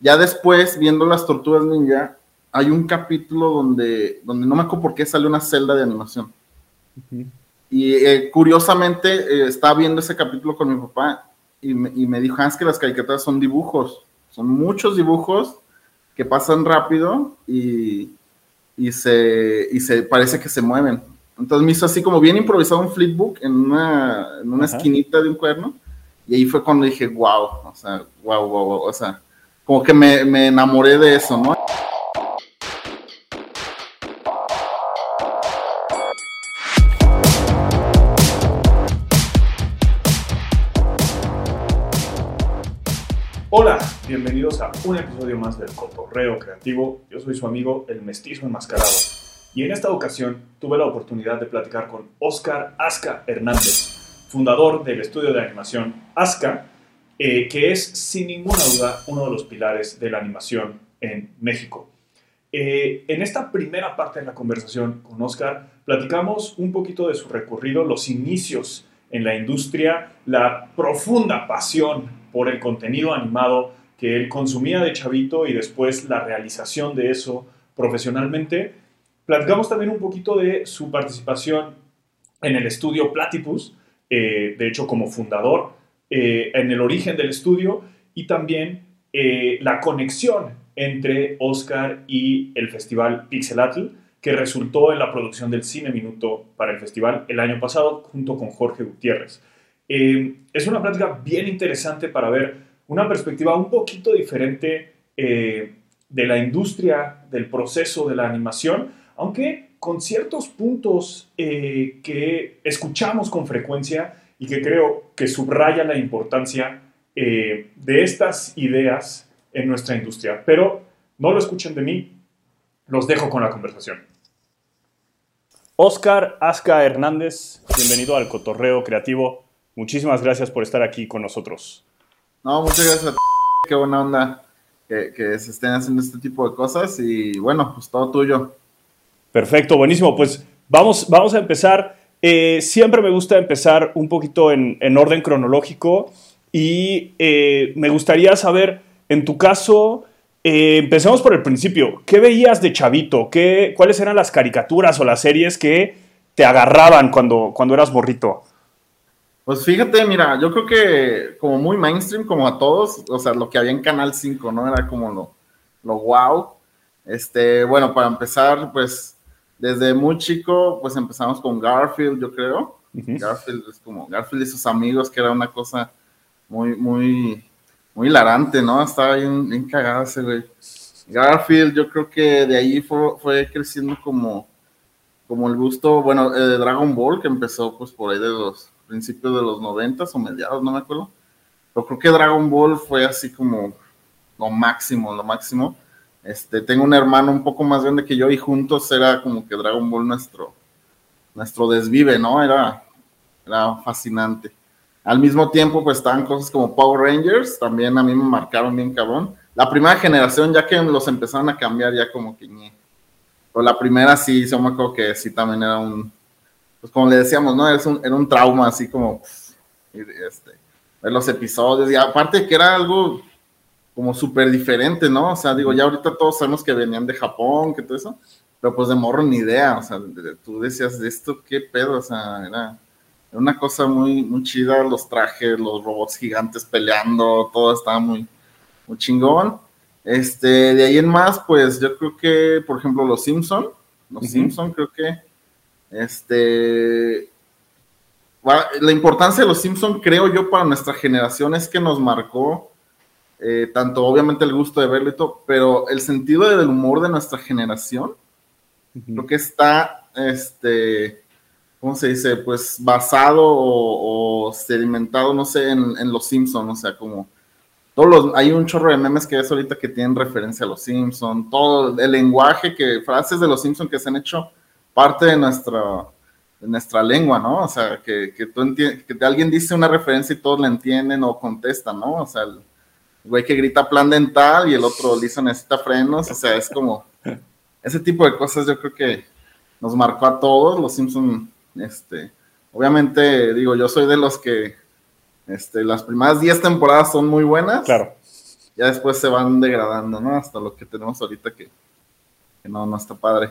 Ya después, viendo las tortugas ninja, hay un capítulo donde, donde no me acuerdo por qué sale una celda de animación. Y eh, curiosamente eh, estaba viendo ese capítulo con mi papá y me, y me dijo, ah, es que las caricaturas son dibujos, son muchos dibujos que pasan rápido y, y, se, y se parece que se mueven. Entonces me hizo así como bien improvisado un flipbook en una, en una esquinita de un cuerno. Y ahí fue cuando dije, wow, o sea, wow, wow, wow, o sea, como que me, me enamoré de eso, ¿no? Hola, bienvenidos a un episodio más del Cotorreo Creativo. Yo soy su amigo el mestizo enmascarado. Y en esta ocasión tuve la oportunidad de platicar con Oscar Asca Hernández, fundador del estudio de animación Asca, eh, que es sin ninguna duda uno de los pilares de la animación en México. Eh, en esta primera parte de la conversación con Oscar, platicamos un poquito de su recorrido, los inicios en la industria, la profunda pasión por el contenido animado que él consumía de chavito y después la realización de eso profesionalmente. Platicamos también un poquito de su participación en el estudio Platypus, eh, de hecho como fundador, eh, en el origen del estudio y también eh, la conexión entre Oscar y el festival Pixelatl, que resultó en la producción del Cine Minuto para el festival el año pasado junto con Jorge Gutiérrez. es una plática bien interesante para ver una perspectiva un poquito diferente de la industria, del proceso de la animación, aunque con ciertos puntos eh, que escuchamos con frecuencia y que creo que subraya la importancia eh, de estas ideas en nuestra industria. Pero no lo escuchen de mí, los dejo con la conversación. Oscar Asca Hernández, bienvenido al Cotorreo Creativo. Muchísimas gracias por estar aquí con nosotros. No, muchas gracias. Qué buena onda que, que se estén haciendo este tipo de cosas y bueno, pues todo tuyo. Perfecto, buenísimo. Pues vamos, vamos a empezar. Eh, siempre me gusta empezar un poquito en, orden cronológico y eh, me gustaría saber, en tu caso, eh, empecemos por el principio. ¿Qué veías de chavito? ¿Qué, ¿Cuáles eran las caricaturas o las series que te agarraban cuando, cuando eras borrito? Pues fíjate, mira, yo creo que como muy mainstream, como a todos, o sea, lo que había en Canal 5, ¿no? Era como lo, lo wow. Este, bueno, para empezar, pues desde muy chico, pues empezamos con Garfield, yo creo. Garfield es como Garfield y sus amigos, que era una cosa muy, muy, muy hilarante, ¿no? Estaba bien, bien cagado ese güey. Garfield, yo creo que de ahí fue, fue creciendo como, como el gusto, bueno, de Dragon Ball, que empezó pues por ahí de los principios de los noventas o mediados, no me acuerdo. Pero creo que Dragon Ball fue así como lo máximo, lo máximo. Este, tengo un hermano un poco más grande que yo y juntos era como que Dragon Ball nuestro, nuestro desvive, ¿no? Era, era fascinante. Al mismo tiempo, pues estaban cosas como Power Rangers, también a mí me marcaron bien cabrón. La primera generación, ya que los empezaron a cambiar, ya como que ñe. Pero la primera sí, yo me acuerdo que sí también era un, pues como le decíamos, ¿no? Era un, era un trauma, así como, este, ver los episodios, y aparte que era algo como súper diferente, ¿no? O sea, digo, ya ahorita todos sabemos que venían de Japón, que todo eso, pero pues de morro ni idea, o sea, tú decías, ¿de esto qué pedo? O sea, era, una cosa muy, muy chida, los trajes, los robots gigantes peleando, todo estaba muy, muy chingón. Este, de ahí en más, pues yo creo que, por ejemplo, los Simpson, los Simpson creo que, este, la importancia de los Simpson, creo yo, para nuestra generación es que nos marcó eh, tanto obviamente el gusto de verlo y todo, pero el sentido del humor de nuestra generación, lo que está, este, ¿cómo se dice? Pues basado o, sedimentado, no sé, en, Los Simpsons, o sea, como todos los, hay un chorro de memes que es ahorita que tienen referencia a Los Simpsons, todo el lenguaje que, frases de Los Simpsons que se han hecho parte de nuestra, de nuestra lengua, ¿no? O sea, que, que tú que alguien dice una referencia y todos la entienden o contestan, ¿no? O sea, el, güey que grita plan dental y el otro liso necesita frenos, o sea, es como ese tipo de cosas yo creo que nos marcó a todos, los Simpson, este, obviamente digo, yo soy de los que, este, las primeras 10 temporadas son muy buenas. Claro. ya después se van degradando, ¿no? Hasta lo que tenemos ahorita que, no, no está padre.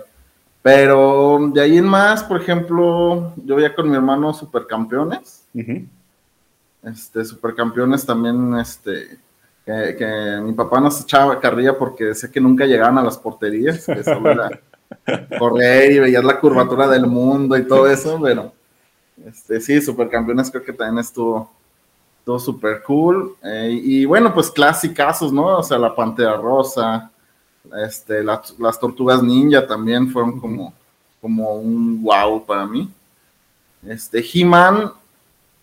Pero de ahí en más, por ejemplo, yo veía con mi hermano Supercampeones. Este, Supercampeones también, este, que, mi papá nos echaba carrilla porque decía que nunca llegaban a las porterías, que solo era correr y veías la curvatura del mundo y todo eso, pero este, sí, Supercampeones creo que también estuvo, todo súper cool. Eh, y bueno, pues clásicos, ¿no? O sea, la Pantera Rosa, este, las Tortugas Ninja también fueron como, como un wow para mí. Este, He-Man,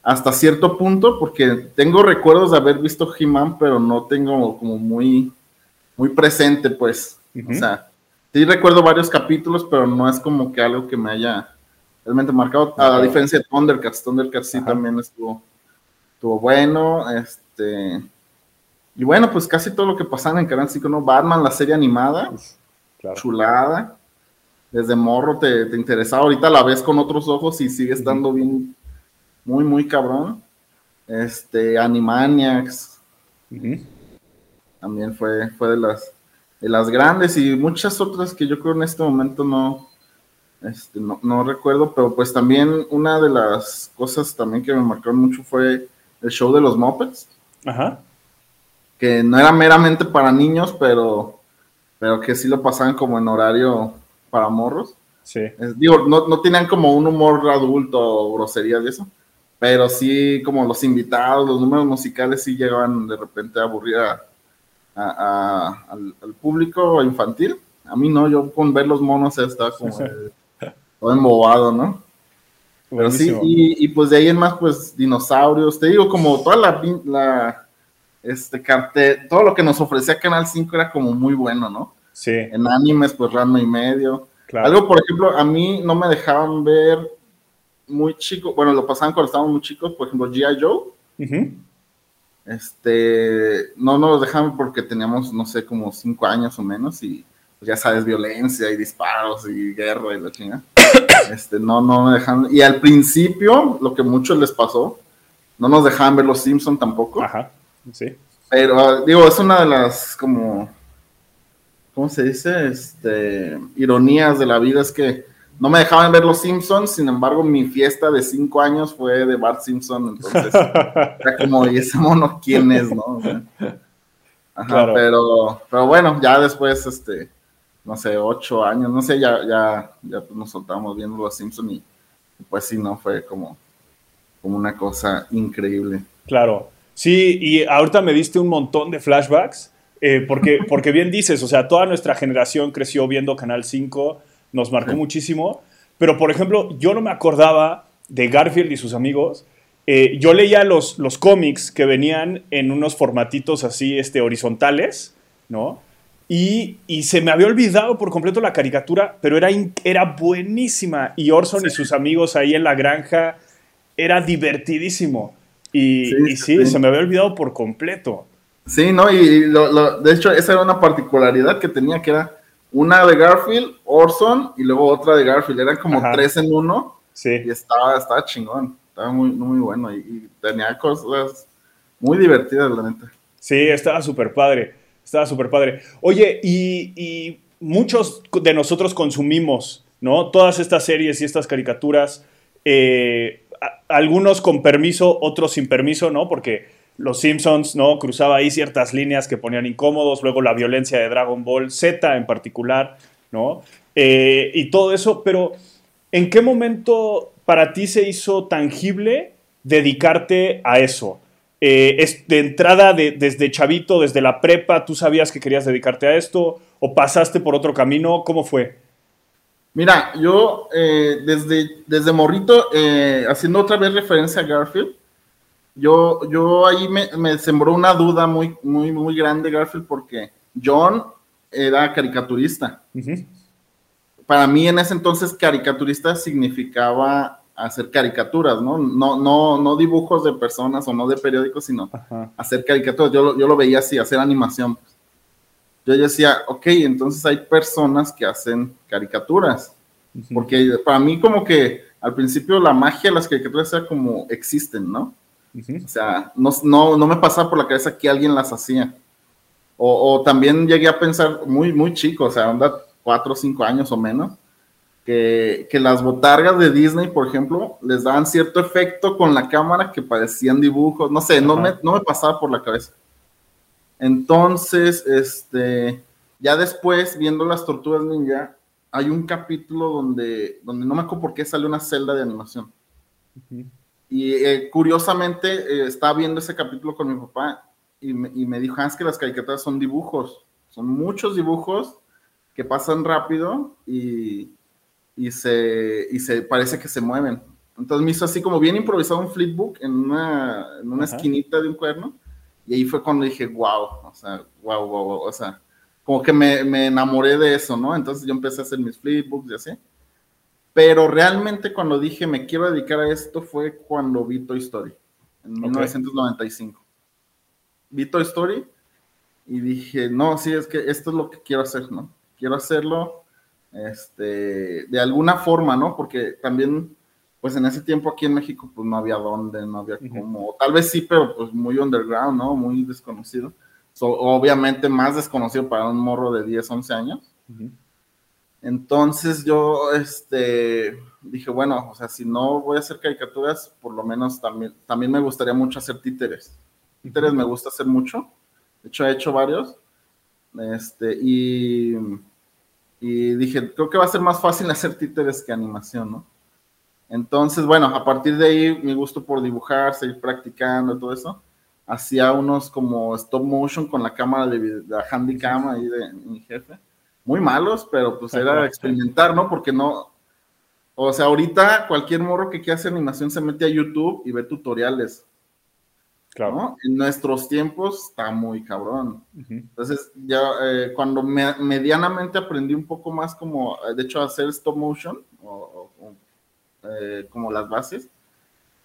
hasta cierto punto, porque tengo recuerdos de haber visto He-Man, pero no tengo como muy, muy presente, pues. O sea, sí recuerdo varios capítulos, pero no es como que algo que me haya realmente marcado. A la diferencia de Thundercats, Thundercats sí también estuvo, estuvo bueno. Este. Y bueno, pues casi todo lo que pasaba en Canal 5, ¿no? Batman, la serie animada, chulada. Desde morro te, te interesaba, ahorita la ves con otros ojos y sigue estando bien muy, muy cabrón. Este, Animaniacs. También fue, fue de las de las grandes y muchas otras que yo creo en este momento no, este, no, recuerdo, pero pues también una de las cosas también que me marcaron mucho fue el show de los Muppets. Ajá. Que no era meramente para niños, pero, pero que sí lo pasaban como en horario para morros. Sí. digo, no, no tenían como un humor adulto o groserías y eso, pero sí como los invitados, los números musicales sí llegaban de repente a aburrir al, público infantil. A mí no, yo con ver los monos estaba como todo embobado, ¿no? Pero sí, y, pues de ahí en más, pues dinosaurios, te digo, como toda la, la este cartel, todo lo que nos ofrecía Canal 5 era como muy bueno, ¿no? Sí. En animes, pues rano y medio. Algo, por ejemplo, a mí no me dejaban ver muy chico, bueno, lo pasaban cuando estábamos muy chicos, por ejemplo, G.I. Joe. Este, no nos dejaban porque teníamos, no sé, como cinco años o menos y pues, ya sabes, violencia y disparos y guerra y la chingada. Este, no, no me dejaban. Y al principio, lo que muchos les pasó, no nos dejaban ver los Simpsons tampoco. Ajá, sí. Pero, ah, digo, es una de las, como, ¿cómo se dice? Este, ironías de la vida, es que no me dejaban ver los Simpsons, sin embargo, mi fiesta de cinco años fue de Bart Simpson, entonces era como, ¿y ese mono quién es, no? ajá, pero, pero bueno, ya después, este, no sé, ocho años, no sé, ya, ya, ya pues nos soltamos viendo los Simpsons y pues sí, no, fue como, como una cosa increíble. Claro, sí, y ahorita me diste un montón de flashbacks, eh, porque, porque bien dices, o sea, toda nuestra generación creció viendo Canal 5 nos marcó muchísimo. Pero, por ejemplo, yo no me acordaba de Garfield y sus amigos. Eh, yo leía los, los cómics que venían en unos formatitos así este, horizontales, ¿no? Y, y, se me había olvidado por completo la caricatura, pero era, era buenísima. Y Orson y sus amigos ahí en la granja era divertidísimo. Y sí, y sí, se me había olvidado por completo. Sí, ¿no? Y lo, de hecho, esa era una particularidad que tenía, que era una de Garfield, Orson y luego otra de Garfield. Eran como tres en uno. Sí. Y estaba, estaba chingón. Estaba muy, muy bueno. Y, tenía cosas muy divertidas, la neta. Sí, estaba súper padre. Estaba súper padre. Oye, y, muchos de nosotros consumimos, ¿no? Todas estas series y estas caricaturas. Eh, algunos con permiso, otros sin permiso, ¿no? Porque los Simpsons, ¿no? Cruzaba ahí ciertas líneas que ponían incómodos, luego la violencia de Dragon Ball Z en particular, ¿no? Eh, y todo eso, pero ¿en qué momento para ti se hizo tangible dedicarte a eso? Eh, es de entrada, desde chavito, desde la prepa, ¿tú sabías que querías dedicarte a esto? ¿O pasaste por otro camino? ¿Cómo fue? Mira, yo eh, desde, desde morrito, haciendo otra vez referencia a Garfield, yo, yo ahí me, sembró una duda muy, muy, muy grande, Garfield, porque John era caricaturista. Para mí en ese entonces caricaturista significaba hacer caricaturas, ¿no? No, no, no dibujos de personas o no de periódicos, sino hacer caricaturas. Yo, yo, lo veía así, hacer animación. Yo decía, ok, entonces hay personas que hacen caricaturas. Porque para mí como que al principio la magia de las caricaturas era como existen, ¿no? O sea, no, no, no, me pasaba por la cabeza que alguien las hacía. O, también llegué a pensar muy, muy chico, o sea, anda cuatro o cinco años o menos, que, las botargas de Disney, por ejemplo, les daban cierto efecto con la cámara que parecían dibujos, no sé, no me, no me pasaba por la cabeza. Entonces, este, ya después, viendo las tortugas ninja, hay un capítulo donde, donde no me acuerdo por qué sale una celda de animación. Y eh, curiosamente eh, estaba viendo ese capítulo con mi papá y me, y me dijo, ah, es que las caricaturas son dibujos, son muchos dibujos que pasan rápido y, y, se, y se parece que se mueven. Entonces me hizo así como bien improvisado un flipbook en una, en una esquinita de un cuerno y ahí fue cuando dije, wow, o sea, wow, wow, wow, o sea, como que me, me enamoré de eso, ¿no? Entonces yo empecé a hacer mis flipbooks y así. Pero realmente cuando dije me quiero dedicar a esto fue cuando vi Toy Story, en 1995. Vi Toy Story y dije, no, sí, es que esto es lo que quiero hacer, ¿no? Quiero hacerlo este, de alguna forma, ¿no? Porque también, pues en ese tiempo aquí en México, pues no había dónde, no había cómo, tal vez sí, pero pues muy underground, ¿no? Muy desconocido. obviamente más desconocido para un morro de 10, 11 años. Entonces yo este, dije, bueno, o sea, si no voy a hacer caricaturas, por lo menos también, también me gustaría mucho hacer títeres. Títeres me gusta hacer mucho. De hecho, he hecho varios. Este, y, y dije, creo que va a ser más fácil hacer títeres que animación, ¿no? Entonces, bueno, a partir de ahí, mi gusto por dibujar, seguir practicando, todo eso, hacía unos como stop motion con la cámara de, la handycam ahí de mi jefe muy malos, pero pues era experimentar, ¿no? Porque no, o sea, ahorita cualquier morro que quiera hacer animación se mete a YouTube y ve tutoriales. Claro. ¿no? En nuestros tiempos está muy cabrón. Entonces, ya eh, cuando medianamente aprendí un poco más como, de hecho, a hacer stop motion, o, eh, como las bases,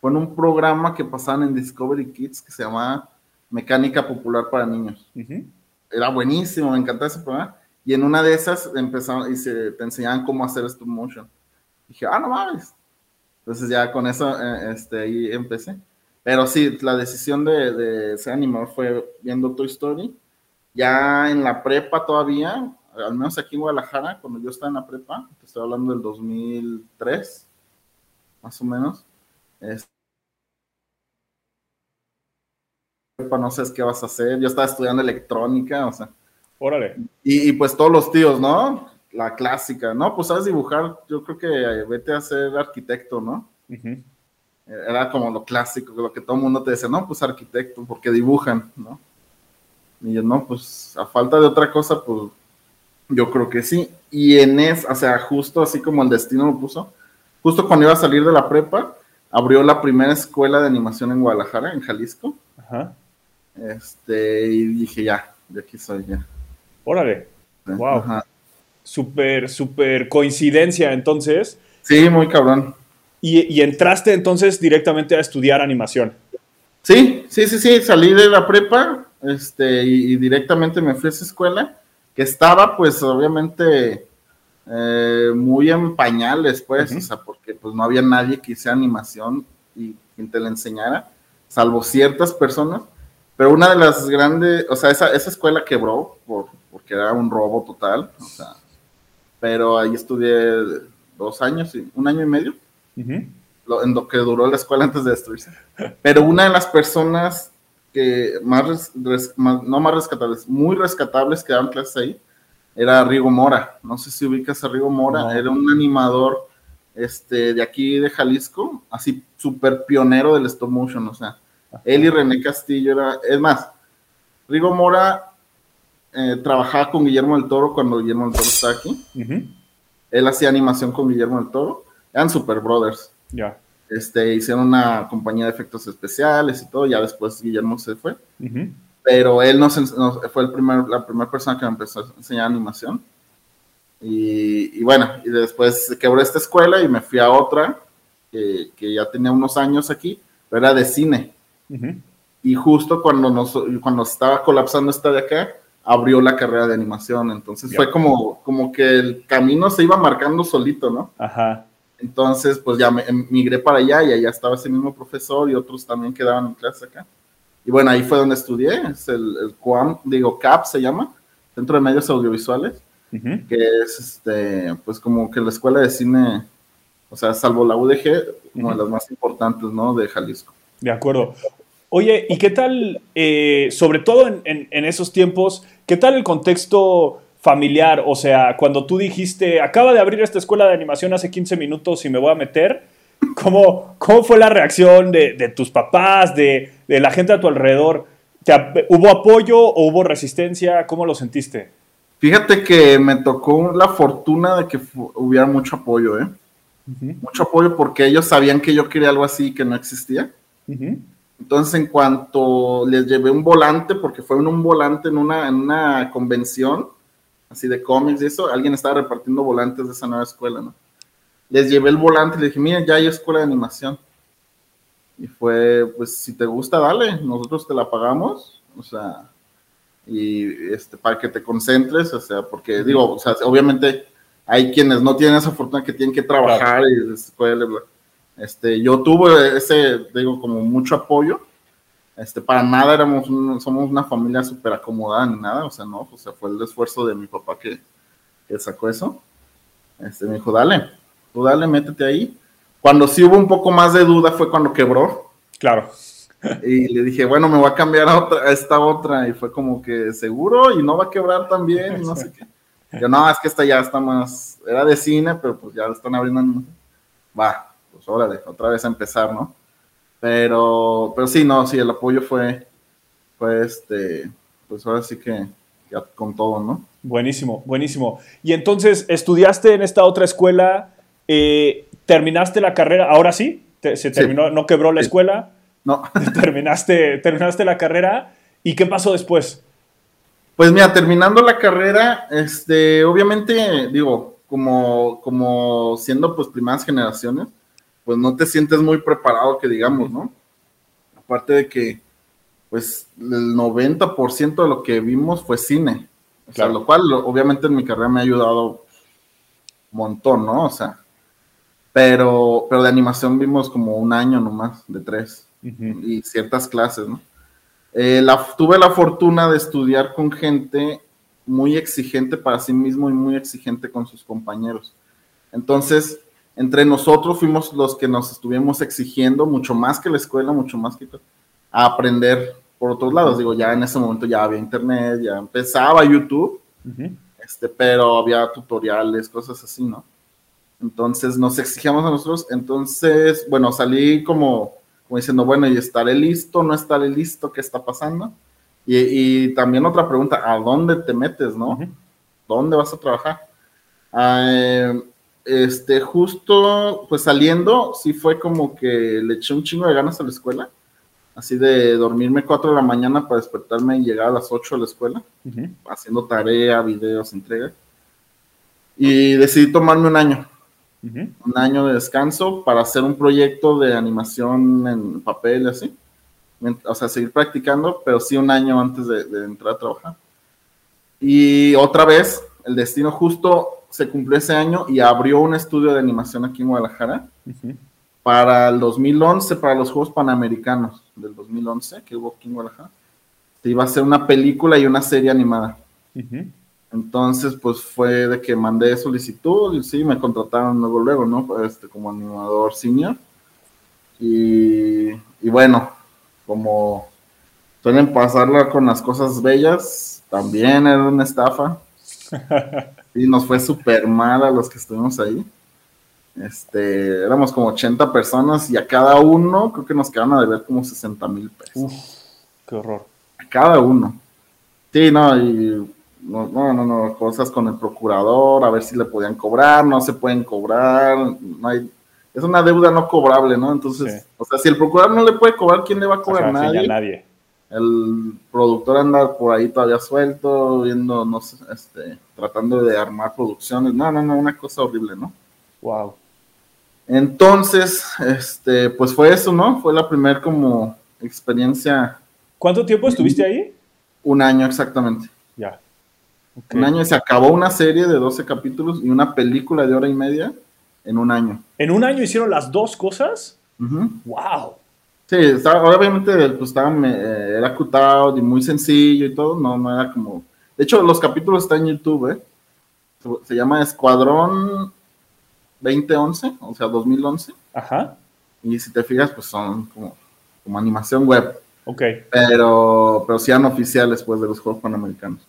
fue en un programa que pasaban en Discovery Kids que se llamaba Mecánica Popular para Niños. Era buenísimo, me encantaba ese programa. Y en una de esas empezaron y se te enseñaban cómo hacer stop motion. dije, ah, no mames. Entonces ya con eso eh, este, ahí empecé. Pero sí, la decisión de, de ser animador fue viendo Toy Story. Ya en la prepa todavía, al menos aquí en Guadalajara, cuando yo estaba en la prepa, te estoy hablando del 2003, más o menos. Es, no sé qué vas a hacer. Yo estaba estudiando electrónica, o sea, Órale. Y, pues todos los tíos, ¿no? La clásica, ¿no? Pues sabes dibujar, yo creo que vete a ser arquitecto, ¿no? Era como lo clásico, lo que todo el mundo te decía, no, pues arquitecto, porque dibujan, ¿no? Y yo, no, pues a falta de otra cosa, pues yo creo que sí. Y en es, o sea, justo así como el destino lo puso, justo cuando iba a salir de la prepa, abrió la primera escuela de animación en Guadalajara, en Jalisco. Ajá. Este, y dije, ya, de aquí soy ya. Órale. Wow. Súper, súper coincidencia entonces. Sí, muy cabrón. Y, entraste entonces directamente a estudiar animación. Sí, sí, sí, sí, salí de la prepa este, y, directamente me fui a esa escuela que estaba pues obviamente eh, muy en pañales pues, o sea, porque pues no había nadie que hiciera animación y quien te la enseñara, salvo ciertas personas, pero una de las grandes, o sea, esa, esa escuela quebró por, porque era un robo total, o sea, pero ahí estudié dos años, y, un año y medio, en lo que duró la escuela antes de destruirse. Pero una de las personas que más, no más rescatables, muy rescatables que daban clases ahí, era Rigo Mora. No sé si ubicas a Rigo Mora, era un animador este, de aquí de Jalisco, así súper pionero del stop motion, o sea, él y René Castillo era, es más, Rigo Mora eh, trabajaba con Guillermo del Toro cuando Guillermo del Toro está aquí. Él hacía animación con Guillermo del Toro. Eran Super Brothers. Ya. Este, hicieron una compañía de efectos especiales y todo. Ya después Guillermo se fue. Pero él nos, fue el primer, la primera persona que me empezó a enseñar animación. Y, bueno, y después quebró esta escuela y me fui a otra que, que ya tenía unos años aquí, pero era de cine. Y justo cuando, nos, cuando estaba colapsando esta de acá, abrió la carrera de animación. Entonces fue como, como que el camino se iba marcando solito, ¿no? Ajá. Entonces, pues ya me, migré para allá y allá estaba ese mismo profesor y otros también quedaban en clase acá. Y bueno, ahí fue donde estudié, es el, el CUAM, digo, CAP se llama, Centro de Medios Audiovisuales, que es este, pues como que la escuela de cine, o sea, salvo la UDG, una de las más importantes, ¿no? De Jalisco. De acuerdo. Oye, ¿y qué tal, eh, sobre todo en, en, esos tiempos, qué tal el contexto familiar? O sea, cuando tú dijiste, acaba de abrir esta escuela de animación hace 15 minutos y me voy a meter, ¿cómo, cómo fue la reacción de, de tus papás, de, de, la gente a tu alrededor? ¿Hubo apoyo o hubo resistencia? ¿Cómo lo sentiste? Fíjate que me tocó la fortuna de que hubiera mucho apoyo, ¿eh? Mucho apoyo porque ellos sabían que yo quería algo así que no existía. Entonces, en cuanto les llevé un volante, porque fue en un volante en una, en una convención, así de cómics y eso, alguien estaba repartiendo volantes de esa nueva escuela, ¿no? Les llevé el volante y les dije, miren, ya hay escuela de animación. Y fue, pues, si te gusta, dale, nosotros te la pagamos, o sea, y este, para que te concentres, o sea, porque digo, o sea, obviamente hay quienes no tienen esa fortuna que tienen que trabajar y este, yo tuve ese, digo, como mucho apoyo, este, para nada éramos, somos una familia súper acomodada ni nada, o sea, no, o sea, fue el esfuerzo de mi papá que, que sacó eso, este, me dijo, dale, tú dale, métete ahí, cuando sí hubo un poco más de duda fue cuando quebró. Claro. Y le dije, bueno, me voy a cambiar a, otra, a esta otra. Y fue como que seguro y no va a quebrar también, no sé qué. Yo, no, es que esta ya está más, era de cine, pero pues ya están abriendo. Va, órale, otra vez a empezar, ¿no? Pero, pero sí, no, sí, el apoyo fue, fue este, pues ahora sí que ya con todo, ¿no? Buenísimo, buenísimo. Y entonces, ¿estudiaste en esta otra escuela? Eh, ¿Terminaste la carrera? ¿Ahora sí? ¿Se terminó? ¿No quebró la escuela? No. terminaste, terminaste la carrera. ¿Y qué pasó después? Pues mira, terminando la carrera, este, obviamente, digo, como, como siendo pues primeras generaciones, pues no te sientes muy preparado, que digamos, ¿no? Aparte de que, pues, el 90% de lo que vimos fue cine. O sea, lo cual, obviamente, en mi carrera me ha ayudado un montón, ¿no? O sea, pero, pero de animación vimos como un año nomás, de tres y ciertas clases, ¿no? Eh, tuve la fortuna de estudiar con gente muy exigente para sí mismo y muy exigente con sus compañeros. Entonces, entre nosotros fuimos los que nos estuvimos exigiendo mucho más que la escuela, mucho más que a aprender por otros lados. Digo, ya en ese momento ya había internet, ya empezaba YouTube, este, pero había tutoriales, cosas así, ¿no? Entonces nos exigíamos a nosotros. Entonces, bueno, salí como como diciendo, bueno, ¿y estaré listo? ¿No estaré listo? ¿Qué está pasando? Y, también otra pregunta, ¿a dónde te metes, no? ¿Dónde vas a trabajar? Ah, este, justo, pues saliendo, sí fue como que le eché un chingo de ganas a la escuela, así de dormirme 4 de la mañana para despertarme y llegar a las 8 a la escuela, haciendo tarea, videos, entregas. Y decidí tomarme un año un año de descanso para hacer un proyecto de animación en papel, así. O sea, seguir practicando, pero sí un año antes de, entrar a trabajar. Y otra vez, el destino justo se cumplió ese año y abrió un estudio de animación aquí en Guadalajara para el 2011, para los Juegos Panamericanos del 2011, que hubo aquí en Guadalajara. Se iba a hacer una película y una serie animada. Entonces, pues fue de que mandé solicitud y sí, me contrataron luego, luego, ¿no? Este, como animador senior. Y, bueno, como suelen pasarla con las cosas bellas, también era una estafa. Y nos fue súper mal a los que estuvimos ahí. Este, éramos como 80 personas y a cada uno creo que nos quedaron a deber como 60 mil pesos. Uf, qué horror. A cada uno. Sí, no, y no, no, no, cosas con el procurador, a ver si le podían cobrar, no se pueden cobrar, no hay, es una deuda no cobrable, ¿no? Entonces, o sea, si el procurador no le puede cobrar, ¿quién le va a cobrar? nadie. nadie. El productor anda por ahí todavía suelto, viendo, no sé, este, tratando de armar producciones, no, no, no, una cosa horrible, ¿no? Wow. Entonces, este, pues fue eso, ¿no? Fue la primera como experiencia. ¿Cuánto tiempo estuviste ahí? Un año exactamente. Ya. Un año y se acabó una serie de 12 capítulos y una película de hora y media en un año. ¿En un año hicieron las dos cosas? ¡Wow! Sí, estaba, obviamente pues, estaba, eh, era cutado y muy sencillo y todo, no, no era como... De hecho, los capítulos están en YouTube, ¿eh? Se, llama Escuadrón 2011, o sea, 2011. Ajá. Y si te fijas, pues son como, como animación web. Ok. Pero, pero sí eran oficiales, pues, de los Juegos Panamericanos.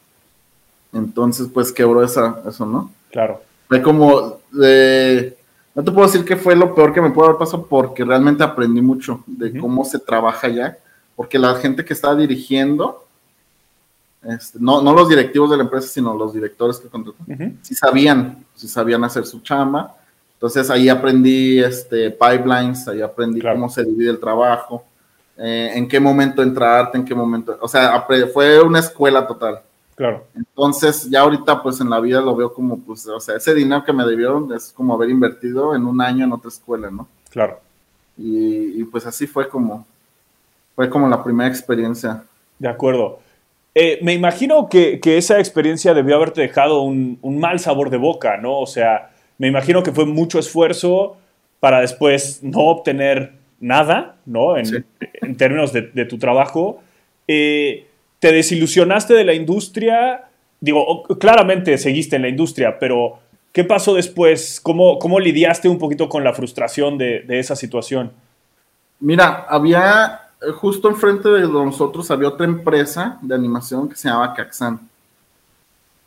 Entonces, pues, quebró esa, eso, ¿no? Claro. Fue como de no te puedo decir que fue lo peor que me pudo haber pasado porque realmente aprendí mucho de cómo se trabaja ya, porque la gente que estaba dirigiendo, este, no, no los directivos de la empresa, sino los directores que contrataron, sí sabían, sí sabían hacer su chamba. Entonces ahí aprendí este, pipelines, ahí aprendí cómo se divide el trabajo, eh, en qué momento entrarte, en qué momento, o sea, fue una escuela total. Claro. Entonces, ya ahorita, pues en la vida lo veo como, pues, o sea, ese dinero que me debieron es como haber invertido en un año en otra escuela, ¿no? Claro. Y, pues así fue como, fue como la primera experiencia. De acuerdo. Eh, me imagino que, esa experiencia debió haberte dejado un, mal sabor de boca, ¿no? O sea, me imagino que fue mucho esfuerzo para después no obtener nada, ¿no? En, en términos de, de, tu trabajo. Eh, ¿Te desilusionaste de la industria? Digo, claramente seguiste en la industria, pero ¿qué pasó después? ¿Cómo, cómo lidiaste un poquito con la frustración de, esa situación? Mira, había eh, justo enfrente de nosotros había otra empresa de animación que se llamaba Caxan.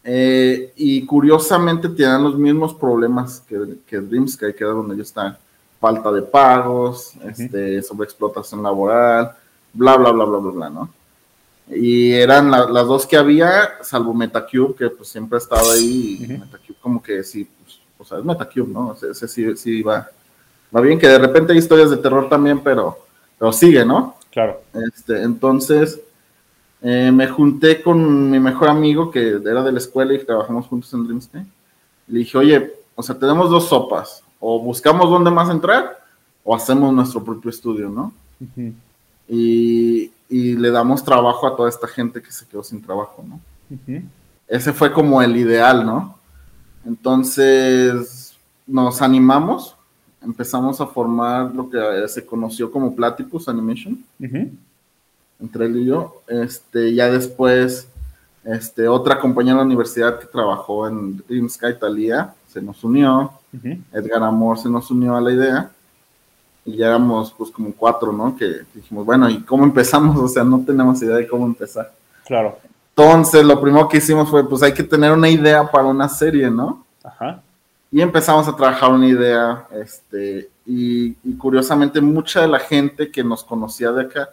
Eh, y curiosamente tienen los mismos problemas que, que Dreamsky, que era donde yo estaba. Falta de pagos, este, sobreexplotación laboral, bla, bla, bla, bla, bla, bla, ¿no? Y eran las dos que había, salvo Metacube, que pues siempre ha estado ahí. Metacube como que sí, pues, o sea, es Metacube, ¿no? Ese, sí, sí va, va bien, que de repente hay historias de terror también, pero, pero sigue, ¿no? Claro. Este, entonces, eh, me junté con mi mejor amigo, que era de la escuela y trabajamos juntos en Dreamscape. Le dije, oye, o sea, tenemos dos sopas. O buscamos dónde más entrar, o hacemos nuestro propio estudio, ¿no? Y y le damos trabajo a toda esta gente que se quedó sin trabajo, ¿no? Ese fue como el ideal, ¿no? Entonces nos animamos, empezamos a formar lo que se conoció como Platypus Animation, entre él y yo. Este, ya después, este, otra compañera de la universidad que trabajó en Dream Sky, Talía, se nos unió. Edgar Amor se nos unió a la idea y ya éramos pues como cuatro, ¿no? Que dijimos, bueno, ¿y cómo empezamos? O sea, no tenemos idea de cómo empezar. Claro. Entonces, lo primero que hicimos fue, pues hay que tener una idea para una serie, ¿no? Ajá. Y empezamos a trabajar una idea, este, y, curiosamente mucha de la gente que nos conocía de acá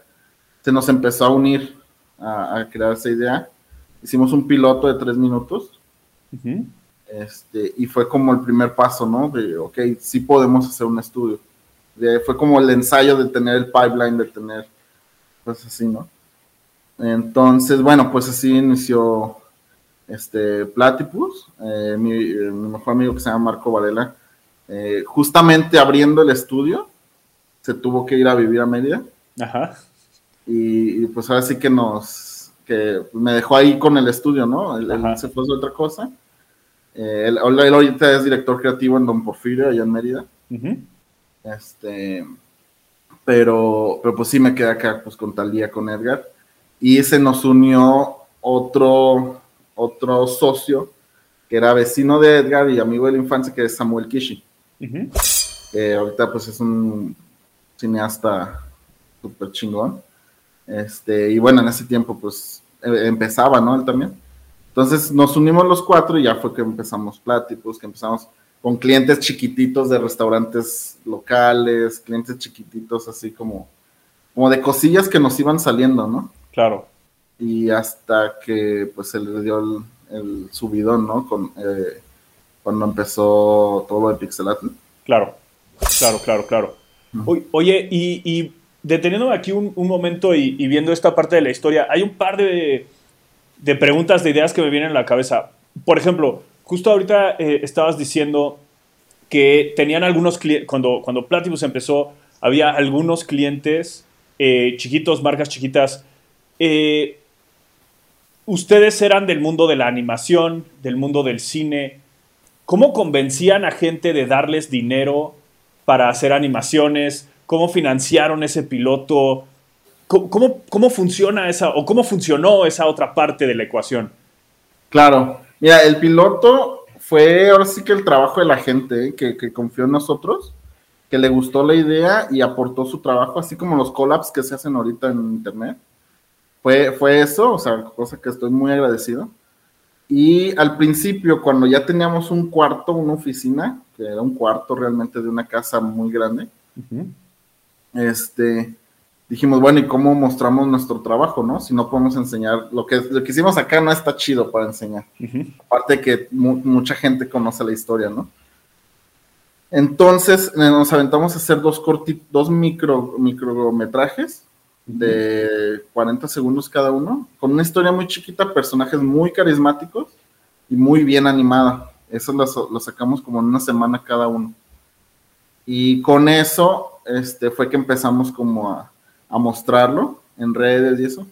se nos empezó a unir a, crear esa idea. Hicimos un piloto de tres minutos. este, y fue como el primer paso, ¿no? De, ok, sí podemos hacer un estudio fue como el ensayo de tener el pipeline, de tener, pues así, ¿no? Entonces, bueno, pues así inició este Platypus, eh, mi, mejor amigo que se llama Marco Varela, eh, justamente abriendo el estudio, se tuvo que ir a vivir a Mérida. Ajá. Y, pues ahora sí que nos, que me dejó ahí con el estudio, ¿no? Él, se fue a otra cosa. Eh, él, ahorita es director creativo en Don Porfirio, allá en Mérida. Este, pero, pero pues sí me quedé acá pues con Talía, con Edgar. Y se nos unió otro, otro socio que era vecino de Edgar y amigo de la infancia, que es Samuel Kishi. que ahorita pues es un cineasta súper chingón. Este, y bueno, en ese tiempo pues e, empezaba, ¿no? Él también. Entonces nos unimos los cuatro y ya fue que empezamos pláticos, que empezamos con clientes chiquititos de restaurantes locales, clientes chiquititos así como, como de cosillas que nos iban saliendo, ¿no? Claro. Y hasta que pues se le dio el, subidón, ¿no? Con, eh, cuando empezó todo lo de Pixelat. Claro, claro, claro, claro. Oye, y, deteniéndome aquí un, momento y, viendo esta parte de la historia, hay un par de, de preguntas, de ideas que me vienen a la cabeza. Por ejemplo, Justo ahorita eh, estabas diciendo que tenían algunos clientes, cuando, cuando empezó, había algunos clientes eh, chiquitos, marcas chiquitas. Eh, ustedes eran del mundo de la animación, del mundo del cine. ¿Cómo convencían a gente de darles dinero para hacer animaciones? cómo financiaron ese piloto, cómo, cómo funciona esa, o cómo funcionó esa otra parte de la ecuación. Claro, mira, el piloto fue ahora sí que el trabajo de la gente ¿eh? que, confió en nosotros, que le gustó la idea y aportó su trabajo, así como los collabs que se hacen ahorita en internet. Fue, fue eso, o sea, cosa que estoy muy agradecido. Y al principio, cuando ya teníamos un cuarto, una oficina, que era un cuarto realmente de una casa muy grande, este, dijimos, bueno, ¿y cómo mostramos nuestro trabajo, no? Si no podemos enseñar, lo que, lo que hicimos acá no está chido para enseñar. Aparte de que mucha gente conoce la historia, ¿no? Entonces eh, nos aventamos a hacer dos, dos micro, micrometrajes de 40 segundos cada uno, con una historia muy chiquita, personajes muy carismáticos y muy bien animada. Eso lo, sacamos como en una semana cada uno. Y con eso este, fue que empezamos como a, a mostrarlo en redes y eso.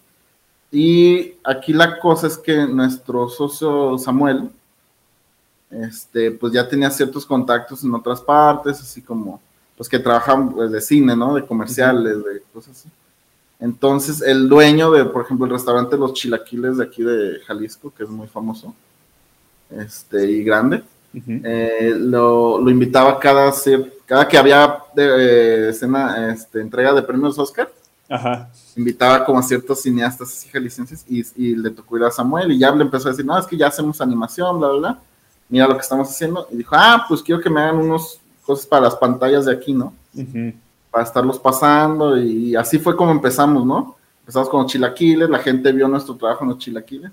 Y aquí la cosa es que nuestro socio Samuel, este, pues ya tenía ciertos contactos en otras partes, así como, pues que trabajan pues, de cine, ¿no? De comerciales, de cosas así. Entonces, el dueño de, por ejemplo, el restaurante Los Chilaquiles de aquí de Jalisco, que es muy famoso, este, y grande, eh, lo, lo, invitaba cada, cada que había de, escena, este, entrega de premios Oscar, Ajá. Invitaba como a ciertos cineastas así jaliscienses y, y, le tocó ir a Samuel y ya le empezó a decir, no, es que ya hacemos animación, bla, bla, bla. Mira lo que estamos haciendo. Y dijo, ah, pues quiero que me hagan unos cosas para las pantallas de aquí, ¿no? Para estarlos pasando y así fue como empezamos, ¿no? Empezamos con los chilaquiles, la gente vio nuestro trabajo en los chilaquiles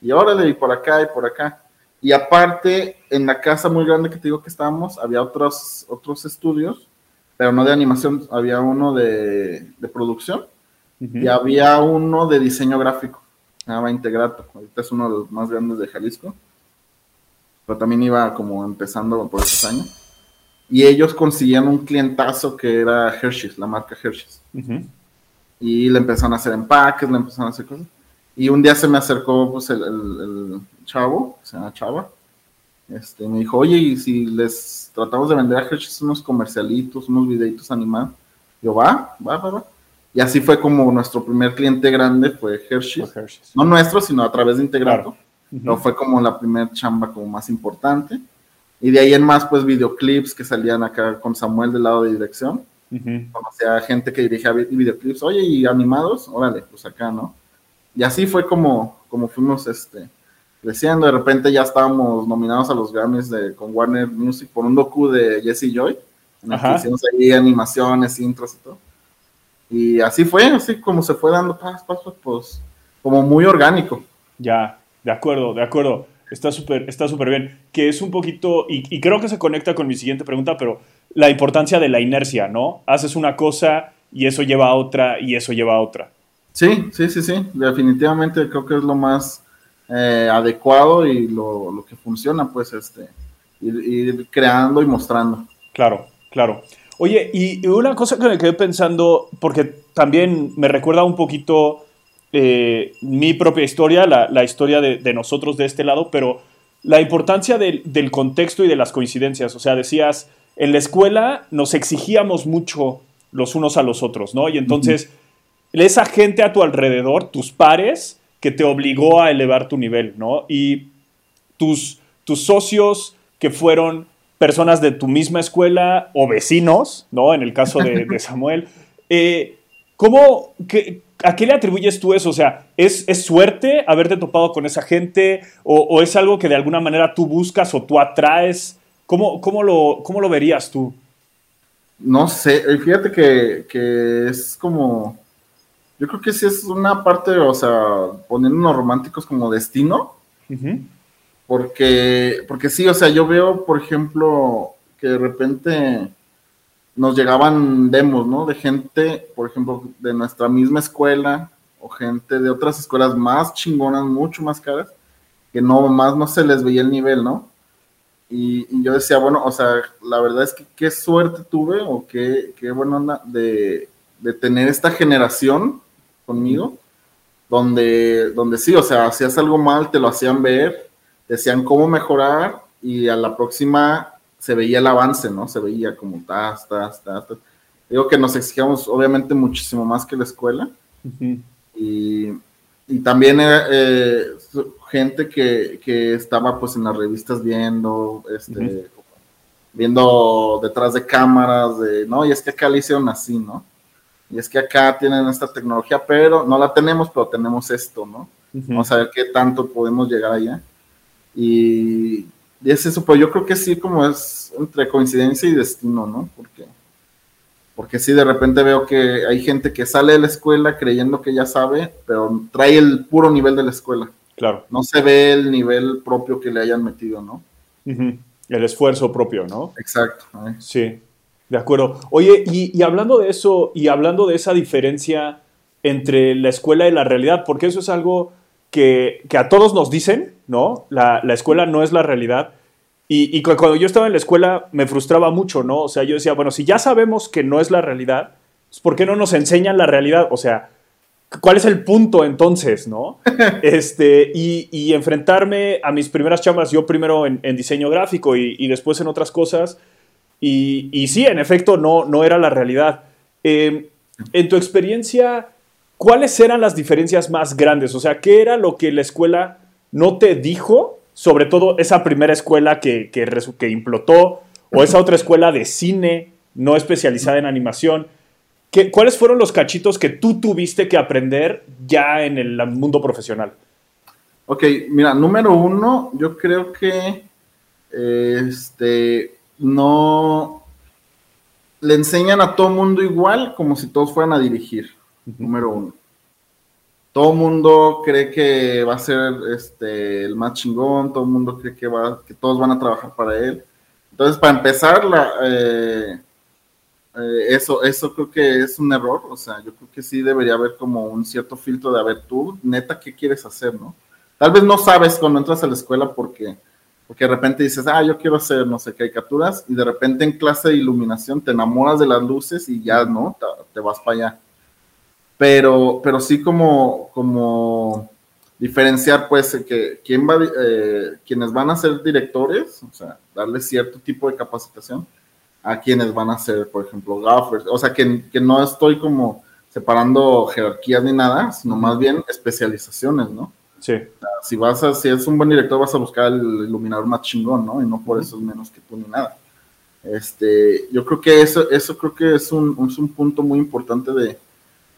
y órale, y por acá y por acá. Y aparte, en la casa muy grande que te digo que estábamos, había otros, otros estudios pero no de animación, había uno de, producción y había uno de diseño gráfico, se llama Integrato, ahorita es uno de los más grandes de Jalisco, pero también iba como empezando por esos años. Y ellos consiguieron un clientazo que era Hershey's, la marca Hershey's. Y le empezaron a hacer empaques, le empezaron a hacer cosas. Y un día se me acercó pues, el, el chavo, se llama Chava, este, me dijo, oye, y si les tratamos de vender a Hershey's unos comercialitos, unos videitos animados, yo, va, va, va, va. Y así fue como nuestro primer cliente grande fue Hershey's. No nuestro, sino a través de Integrato. No fue como la primera chamba como más importante. Y de ahí en más, pues videoclips que salían acá con Samuel del lado de dirección. Conocía a gente que dirigía videoclips, oye, y animados, órale, pues acá, ¿no? Y así fue como, como fuimos este, creciendo. De repente ya estábamos nominados a los Grammys de, con Warner Music por un docu de Jesse Joy, en el que hicimos ahí animaciones, intros y todo. Y así fue, así como se fue dando pasos, pasos, pues como muy orgánico. Ya, de acuerdo, de acuerdo. Está súper está súper bien. Que es un poquito, y, y creo que se conecta con mi siguiente pregunta, pero la importancia de la inercia, ¿no? Haces una cosa y eso lleva a otra y eso lleva a otra. Sí, sí, sí, sí. Definitivamente creo que es lo más eh, adecuado y lo, que funciona, pues, este, ir, creando y mostrando. Claro, claro. Oye, y, una cosa que me quedé pensando, porque también me recuerda un poquito eh, mi propia historia, la, historia de, nosotros de este lado, pero la importancia del, contexto y de las coincidencias. O sea, decías, en la escuela nos exigíamos mucho los unos a los otros, ¿no? Y entonces, esa gente a tu alrededor, tus pares, que te obligó a elevar tu nivel, ¿no? Y tus, tus socios que fueron personas de tu misma escuela o vecinos, ¿no? En el caso de, Samuel. Eh, ¿Cómo, ¿A qué le atribuyes tú eso? O sea, ¿es, ¿es suerte haberte topado con esa gente o, es algo que de alguna manera tú buscas o tú atraes? ¿Cómo, cómo, lo, cómo lo verías tú? No sé, eh, fíjate que, que es como yo creo que sí es una parte, o sea, poniéndonos románticos como destino. Porque, porque sí, o sea, yo veo, por ejemplo, que de repente nos llegaban demos, ¿no? De gente, por ejemplo, de nuestra misma escuela o gente de otras escuelas más chingonas, mucho más caras, que no más no se les veía el nivel, ¿no? Y, yo decía, bueno, o sea, la verdad es que qué suerte tuve o qué, qué buena onda de, de tener esta generación conmigo, donde, donde sí, o sea, hacías algo mal, te lo hacían ver, decían cómo mejorar y a la próxima se veía el avance, ¿no? Se veía como tas, tas, tas, tas. digo que nos exigíamos obviamente muchísimo más que la escuela. y, y, también eh, gente que, que, estaba pues en las revistas viendo, este, viendo detrás de cámaras, de, no, y es que acá le hicieron así, ¿no? Y es que acá tienen esta tecnología, pero no la tenemos, pero tenemos esto, ¿no? Vamos a ver qué tanto podemos llegar allá. Y, y es eso, pues yo creo que sí, como es entre coincidencia y destino, ¿no? Porque, porque sí, de repente veo que hay gente que sale de la escuela creyendo que ya sabe, pero trae el puro nivel de la escuela. Claro. No se ve el nivel propio que le hayan metido, ¿no? El esfuerzo propio, ¿no? Exacto. Sí, de acuerdo. Oye, y, hablando de eso, y hablando de esa diferencia entre la escuela y la realidad, porque eso es algo que, a todos nos dicen, ¿no? La, escuela no es la realidad. Y, y, cuando yo estaba en la escuela me frustraba mucho, ¿no? O sea, yo decía, bueno, si ya sabemos que no es la realidad, pues, ¿por qué no nos enseñan la realidad? O sea, ¿Cuál es el punto entonces, no? Este, y, enfrentarme a mis primeras chambas, yo primero en, diseño gráfico y, después en otras cosas. Y, sí, en efecto, no, no era la realidad. Em, en tu experiencia, ¿cuáles eran las diferencias más grandes? O sea, ¿qué era lo que la escuela no te dijo? Sobre todo esa primera escuela que, que, implotó o esa otra escuela de cine no especializada en animación. ¿Cuáles fueron los cachitos que tú tuviste que aprender ya en el mundo profesional? Ok, mira, número uno, yo creo que este no le enseñan a todo mundo igual como si todos fueran a dirigir. Número uno. Todo mundo cree que va a ser este el más chingón, todo el mundo cree que va, que todos van a trabajar para él. Entonces, para empezar, la, eh, eh, eso, eso creo que es un error, o sea, yo creo que sí debería haber como un cierto filtro de, a ver, tú, neta, ¿qué quieres hacer, no? Tal vez no sabes cuando entras a la escuela porque, porque de repente dices, ah, yo quiero hacer, no sé, caricaturas, y de repente en clase de iluminación te enamoras de las luces y ya, ¿no? Te, vas para allá. Pero, pero sí como, como diferenciar, pues, que quién va, eh, quienes van a ser directores, o sea, darle cierto tipo de capacitación, a quienes van a ser, por ejemplo, gaffers. O sea, que, que no estoy como separando jerarquías ni nada, sino más bien especializaciones, ¿no? Sí. si vas a, si es un buen director, vas a buscar el iluminador más chingón, ¿no? Y no por eso es menos que tú ni nada. Este, yo creo que eso, eso creo que es un, es un punto muy importante de,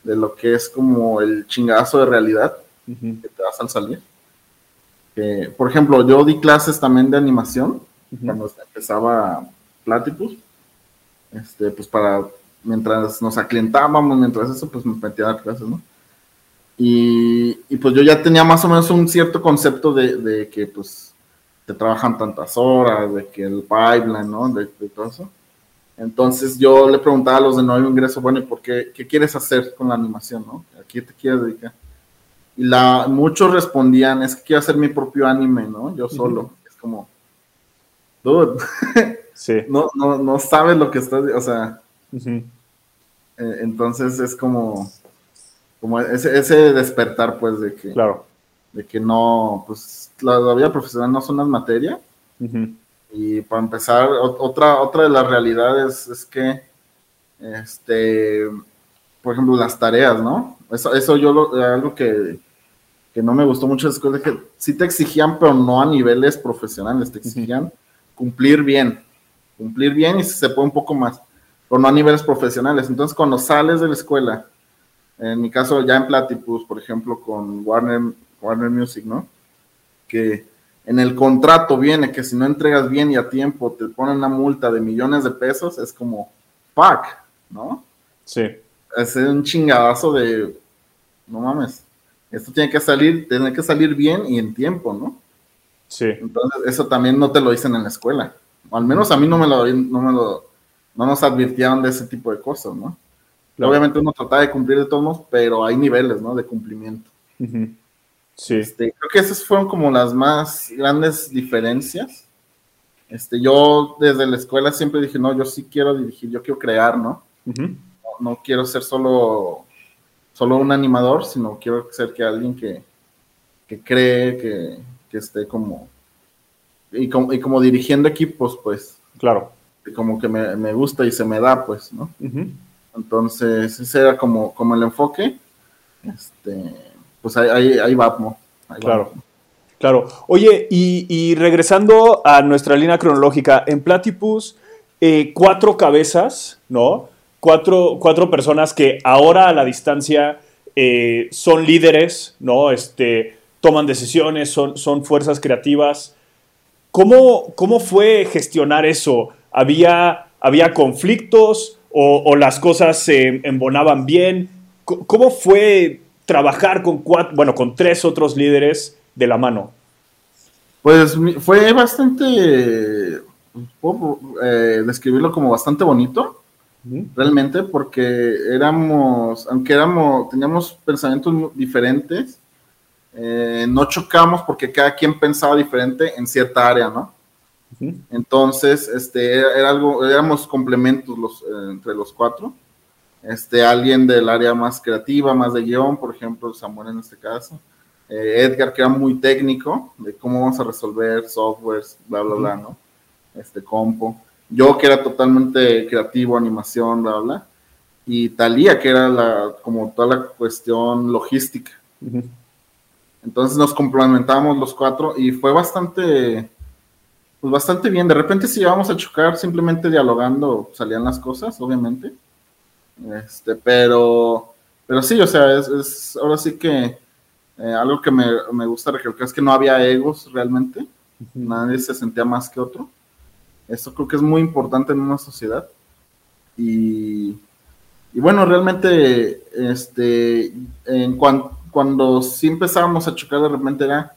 de, lo que es como el chingazo de realidad que te das al salir. por ejemplo, yo di clases también de animación cuando empezaba Platypus este, pues para, mientras nos aclientábamos, mientras eso, pues me metía a dar clases, ¿no? Y, pues yo ya tenía más o menos un cierto concepto de, que pues te trabajan tantas horas, de que el pipeline, ¿no? De, todo eso. Entonces yo le preguntaba a los de nuevo ingreso, bueno, ¿y por qué, qué quieres hacer con la animación, no? ¿A qué te quieres dedicar? Y la, muchos respondían, es que quiero hacer mi propio anime, ¿no? Yo solo. Es como, dude, no, no, no sabes lo que estás, o sea, eh, entonces es como, como ese, ese, despertar, pues, de que, claro. de que no, pues, la, vida profesional no son las materias. Y para empezar, otra, otra de las realidades es que, este, por ejemplo, las tareas, ¿no? Eso, eso yo, lo, algo que, que no me gustó mucho de la escuela, que sí te exigían, pero no a niveles profesionales, te exigían cumplir bien cumplir bien y si se puede un poco más, pero no a niveles profesionales. Entonces, cuando sales de la escuela, en mi caso ya en Platypus, por ejemplo, con Warner, Warner Music, ¿no? Que en el contrato viene que si no entregas bien y a tiempo te ponen una multa de millones de pesos, es como, fuck, ¿no? Sí. Es un chingadazo de, no mames, esto tiene que salir, tiene que salir bien y en tiempo, ¿no? Sí. Entonces, eso también no te lo dicen en la escuela al menos a mí no me lo, no me lo, no nos advirtieron de ese tipo de cosas, ¿no? Obviamente uno trata de cumplir de todos pero hay niveles, ¿no? De cumplimiento. Sí. Este, creo que esas fueron como las más grandes diferencias. Este, yo desde la escuela siempre dije, no, yo sí quiero dirigir, yo quiero crear, ¿no? no, quiero ser solo, solo un animador, sino quiero ser que alguien que, que cree, que, que esté como y como, y como dirigiendo equipos, pues. Claro. Como que me, gusta y se me da, pues, ¿no? Entonces, ese era como, como el enfoque. Este, pues ahí, ahí, vamos. claro. Claro. Oye, y, regresando a nuestra línea cronológica, en Platypus, eh, cuatro cabezas, ¿no? Cuatro, cuatro, personas que ahora a la distancia eh, son líderes, ¿no? Este, toman decisiones, son, son fuerzas creativas. ¿Cómo, ¿Cómo fue gestionar eso? ¿Había, había conflictos o, las cosas se embonaban bien? ¿Cómo fue trabajar con cuatro, bueno, con tres otros líderes de la mano? Pues fue bastante, puedo eh, describirlo como bastante bonito, realmente, porque éramos, aunque éramos, teníamos pensamientos diferentes, eh, no chocamos porque cada quien pensaba diferente en cierta área, ¿no? Entonces, este, era, algo, éramos complementos los, eh, entre los cuatro. Este, alguien del área más creativa, más de guion, por ejemplo, Samuel en este caso. Eh, Edgar, que era muy técnico, de cómo vamos a resolver softwares, bla, bla, bla, ¿no? Este, compo. Yo, que era totalmente creativo, animación, bla, bla. Y Talía, que era la, como toda la cuestión logística. Entonces nos complementamos los cuatro y fue bastante, pues bastante bien. De repente si íbamos a chocar, simplemente dialogando salían las cosas, obviamente. Este, pero, pero sí, o sea, es, ahora sí que eh, algo que me, gusta recalcar es que no había egos realmente. Nadie se sentía más que otro. Esto creo que es muy importante en una sociedad. Y, y bueno, realmente, este, en cuanto cuando sí empezábamos a chocar de repente era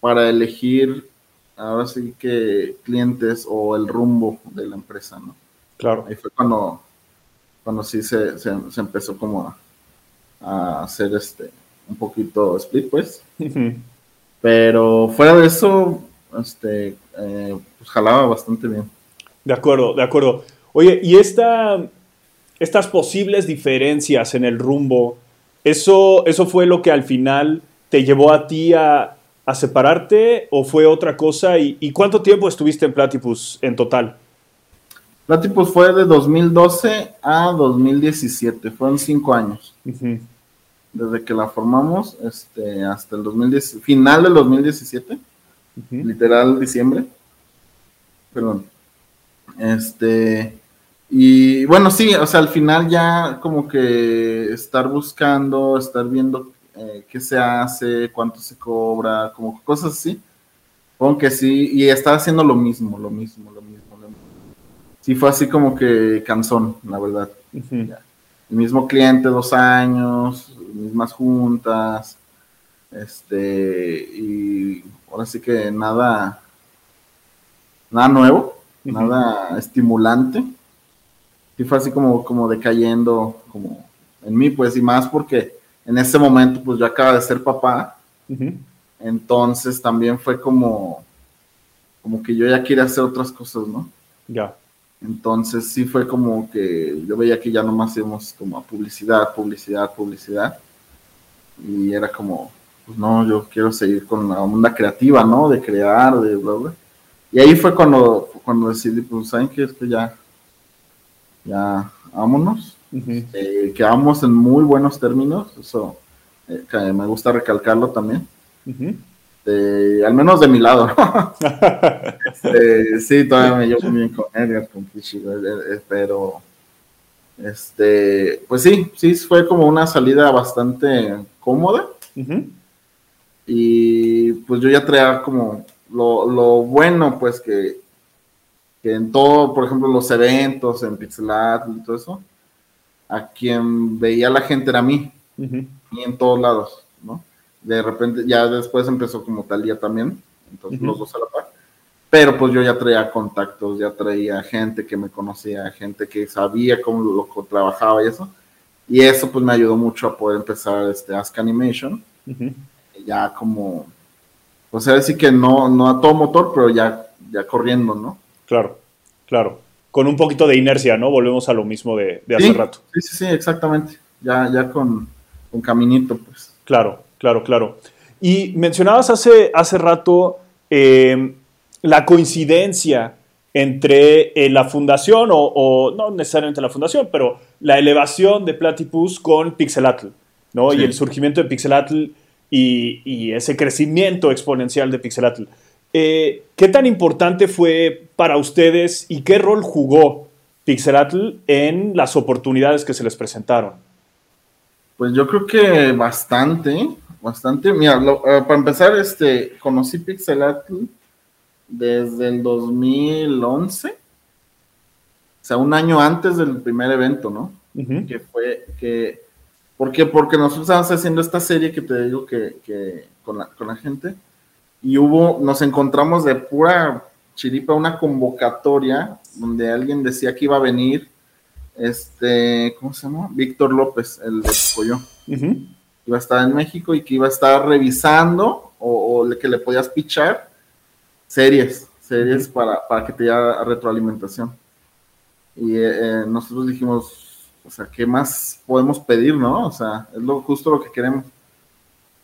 para elegir ahora sí que clientes o el rumbo de la empresa, ¿no? Claro. Ahí fue cuando, cuando sí se, se, empezó como a, hacer este un poquito split, pues. Pero fuera de eso, este, eh, pues jalaba bastante bien. De acuerdo, de acuerdo. Oye, y esta, estas posibles diferencias en el rumbo ¿Eso, ¿Eso fue lo que al final te llevó a ti a, separarte o fue otra cosa? ¿Y, cuánto tiempo estuviste en Platypus en total? Platypus fue de 2012 a 2017, fueron cinco años. Desde que la formamos este, hasta el 2010, final del 2017, literal diciembre. Perdón. Este, y bueno, sí, o sea, al final ya como que estar buscando, estar viendo eh, qué se hace, cuánto se cobra, como cosas así. Supongo que sí, y estar haciendo lo mismo, lo mismo, lo mismo. Lo mismo. Sí, fue así como que cansón, la verdad. El mismo cliente, dos años, mismas juntas, este, y ahora sí que nada, nada nuevo, nada estimulante sí fue así como, como decayendo como en mí, pues, y más porque en ese momento, pues, yo acaba de ser papá. Entonces también fue como, como que yo ya quería hacer otras cosas, ¿no? Ya. Entonces sí fue como que yo veía que ya nomás íbamos como a publicidad, publicidad, publicidad. Y era como, pues no, yo quiero seguir con la onda creativa, ¿no? De crear, de bla, bla. Y ahí fue cuando, cuando decidí, pues, ¿saben qué? Es que ya, ya vámonos. Eh, quedamos en muy buenos términos, eso eh, me gusta recalcarlo también. al menos de mi lado. Este, sí, todavía me llevo bien con Edgar, con Kishi, eh, pero este, pues sí, sí fue como una salida bastante cómoda. Y pues yo ya traía como lo, lo bueno, pues que que en todo, por ejemplo, los eventos, en Pixelat y todo eso, a quien veía la gente era a mí, y en todos lados, ¿no? De repente, ya después empezó como Talía también, entonces los dos a la par. Pero pues yo ya traía contactos, ya traía gente que me conocía, gente que sabía cómo lo, trabajaba y eso. Y eso pues me ayudó mucho a poder empezar este Ask Animation. Ya como, pues a decir que no, no a todo motor, pero ya, ya corriendo, ¿no? Claro, claro. Con un poquito de inercia, ¿no? Volvemos a lo mismo de, hace rato. Sí, sí, sí, exactamente. Ya, ya con, un caminito, pues. Claro, claro, claro. Y mencionabas hace, hace rato em, la coincidencia entre eh, la fundación, o, no necesariamente la fundación, pero la elevación de Platypus con Pixelatl, ¿no? Y el surgimiento de Pixelatl y, y ese crecimiento exponencial de Pixelatl. Eh, ¿Qué tan importante fue para ustedes y qué rol jugó Pixelatl en las oportunidades que se les presentaron? Pues yo creo que bastante, bastante. Mira, eh, para empezar, este, conocí Pixelatl desde el 2011, o sea, un año antes del primer evento, ¿no? Que fue, que, ¿por qué? Porque nosotros estábamos haciendo esta serie que te digo que, que con, la, con la gente, y hubo, nos encontramos de pura chiripa una convocatoria donde alguien decía que iba a venir, este, ¿cómo se llama? Víctor López, el de Coyo. Iba a estar en México y que iba a estar revisando o, o que le podías pichar series, series para, para que te diera retroalimentación. Y eh, eh, nosotros dijimos, o sea, ¿qué más podemos pedir, no? O sea, es lo, justo lo que queremos.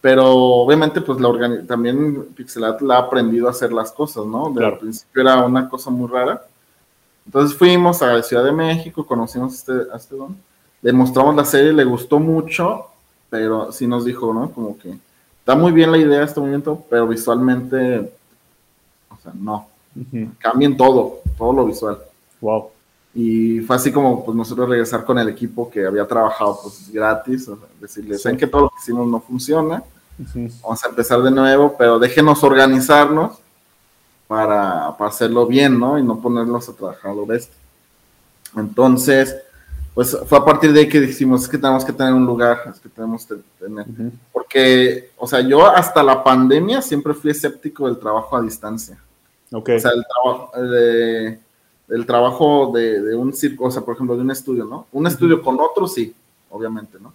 Pero obviamente, pues la también Pixelat la ha aprendido a hacer las cosas, ¿no? De Al principio era una cosa muy rara. Entonces fuimos a la Ciudad de México, conocimos a este, a este don, le mostramos la serie, le gustó mucho, pero sí nos dijo, ¿no? Como que está muy bien la idea, este movimiento, pero visualmente o sea, no. Cambien todo, todo lo visual. Wow. Y fue así como pues nosotros regresar con el equipo que había trabajado pues gratis, o sea, decirles, que todo lo que hicimos no funciona, vamos a empezar de nuevo, pero déjenos organizarnos para, para, hacerlo bien, ¿no? Y no ponernos a trabajar lo bestia. Entonces, pues fue a partir de ahí que dijimos, es que tenemos que tener un lugar, es que tenemos que tener, porque, o sea, yo hasta la pandemia siempre fui escéptico del trabajo a distancia. Okay. O sea, el trabajo de, el trabajo de, un circo, o sea, por ejemplo, de un estudio, ¿no? Un estudio con otro, sí, obviamente, ¿no?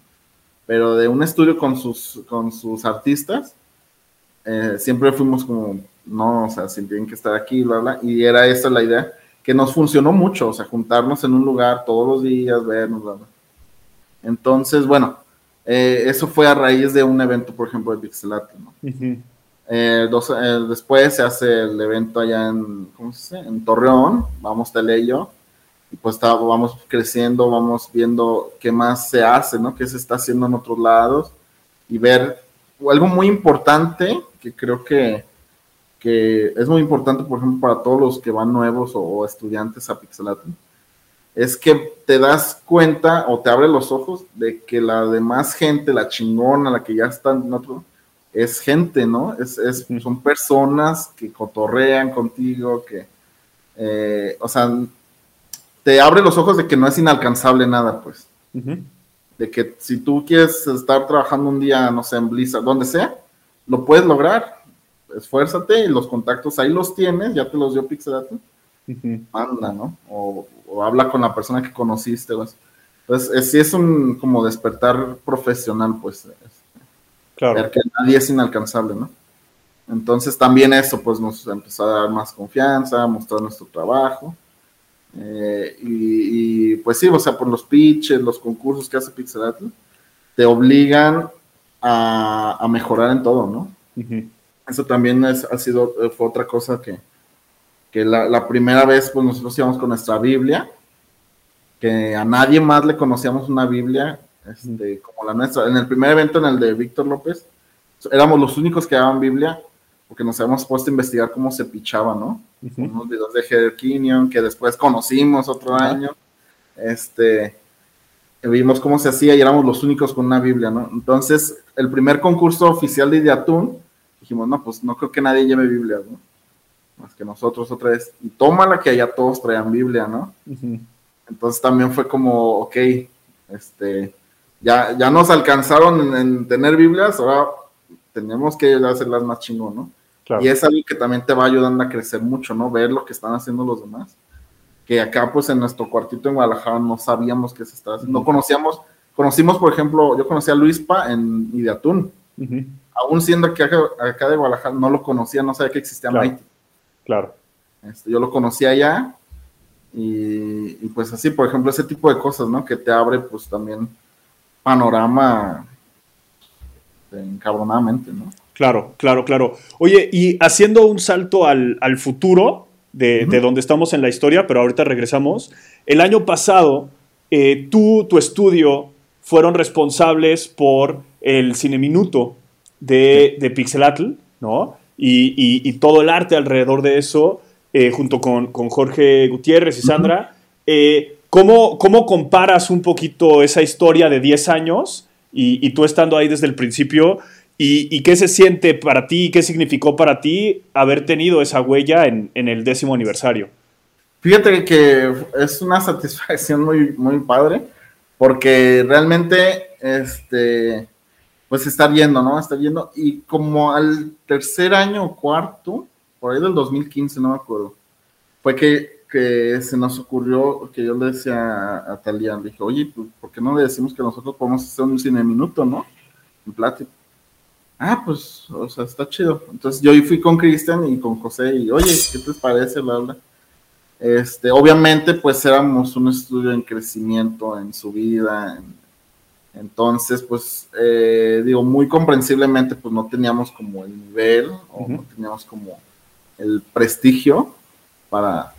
Pero de un estudio con sus, con sus artistas, eh, siempre fuimos como, no, o sea, si tienen que estar aquí, bla, bla, y era esa la idea que nos funcionó mucho, o sea, juntarnos en un lugar todos los días, vernos, bla, bla. Entonces, bueno, eh, eso fue a raíz de un evento, por ejemplo, de Pixelat, ¿no? Eh, eh, después se hace el evento allá en, ¿cómo se dice? En Torreón, vamos Teleyo, y pues vamos creciendo, vamos viendo qué más se hace, ¿no? Qué se está haciendo en otros lados, y ver algo muy importante que creo que que es muy importante, por ejemplo, para todos los que van nuevos o, estudiantes a Pixelatum, es que te das cuenta o te abre los ojos de que la demás gente, la chingona, la que ya está en otro, es gente, ¿no? Es, es son personas que cotorrean contigo, que, eh, o sea, te abre los ojos de que no es inalcanzable nada, pues. De que si tú quieres estar trabajando un día, no sé, en Blizzard, donde sea, lo puedes lograr esfuérzate y los contactos ahí los tienes, ya te los dio Pixelato, manda, ¿no? O, habla con la persona que conociste. Entonces, es, sí es un como despertar profesional, pues. Claro. Ver que nadie es inalcanzable, ¿no? Entonces también eso, pues nos empezó a dar más confianza, mostrar nuestro trabajo. Eh, y, pues sí, o sea, por los pitches, los concursos que hace Pixelato, te obligan a, mejorar en todo, ¿no? eso también es, ha sido, eh, fue otra cosa que, que la, primera vez, pues nosotros íbamos con nuestra Biblia, que a nadie más le conocíamos una Biblia este, como la nuestra. En el primer evento, en el de Víctor López, éramos los únicos que daban Biblia, porque nos habíamos puesto a investigar cómo se pichaba, ¿no? Unos videos de Heather que después conocimos otro año. Este, vimos cómo se hacía y éramos los únicos con una Biblia, ¿no? Entonces, el primer concurso oficial de Idiatún dijimos, no, pues no creo que nadie lleve Biblia, ¿no? Más que nosotros otra vez. Y tómala que allá todos traían Biblia, ¿no? Entonces también fue como, ok, este, ya, ya nos alcanzaron en, tener Biblias, ahora tenemos que hacerlas más chingón, ¿no? Y es algo que también te va ayudando a crecer mucho, ¿no? Ver lo que están haciendo los demás. Que acá, pues en nuestro cuartito en Guadalajara no sabíamos qué se estaba haciendo. No conocíamos, conocimos, por ejemplo, yo conocí a Luispa en Ideatún aún siendo que acá, de Guadalajara no lo conocía, no sabía que existía claro, Claro. Este, yo lo conocía allá y, pues así, por ejemplo, ese tipo de cosas, ¿no? Que te abre pues también panorama encabronadamente, ¿no? Claro, claro, claro. Oye, y haciendo un salto al, futuro, de, de donde estamos en la historia, pero ahorita regresamos. El año pasado, eh, tú, tu estudio, fueron responsables por el Cine Minuto de, de Pixelatl, ¿no? Y, todo el arte alrededor de eso, eh, junto con, Jorge Gutiérrez y Sandra. Eh, ¿cómo, ¿cómo, comparas un poquito esa historia de 10 años y, tú estando ahí desde el principio? Y, qué se siente para ti? ¿Qué significó para ti haber tenido esa huella en, en el décimo aniversario? Fíjate que es una satisfacción muy, muy padre, porque realmente, este, pues está viendo, ¿no? Está viendo, y como al tercer año o cuarto, por ahí del 2015, no me acuerdo, fue que, que se nos ocurrió que yo le decía a, Talia, le dije, oye, pues, ¿por qué no le decimos que nosotros podemos hacer un cine minuto, ¿no? En plática. Ah, pues, o sea, está chido. Entonces yo fui con Cristian y con José y, oye, ¿qué te parece? Bla, bla. Este, obviamente, pues éramos un estudio en crecimiento, en su vida. entonces, pues, eh, digo, muy comprensiblemente, pues no teníamos como el nivel o no teníamos como el prestigio para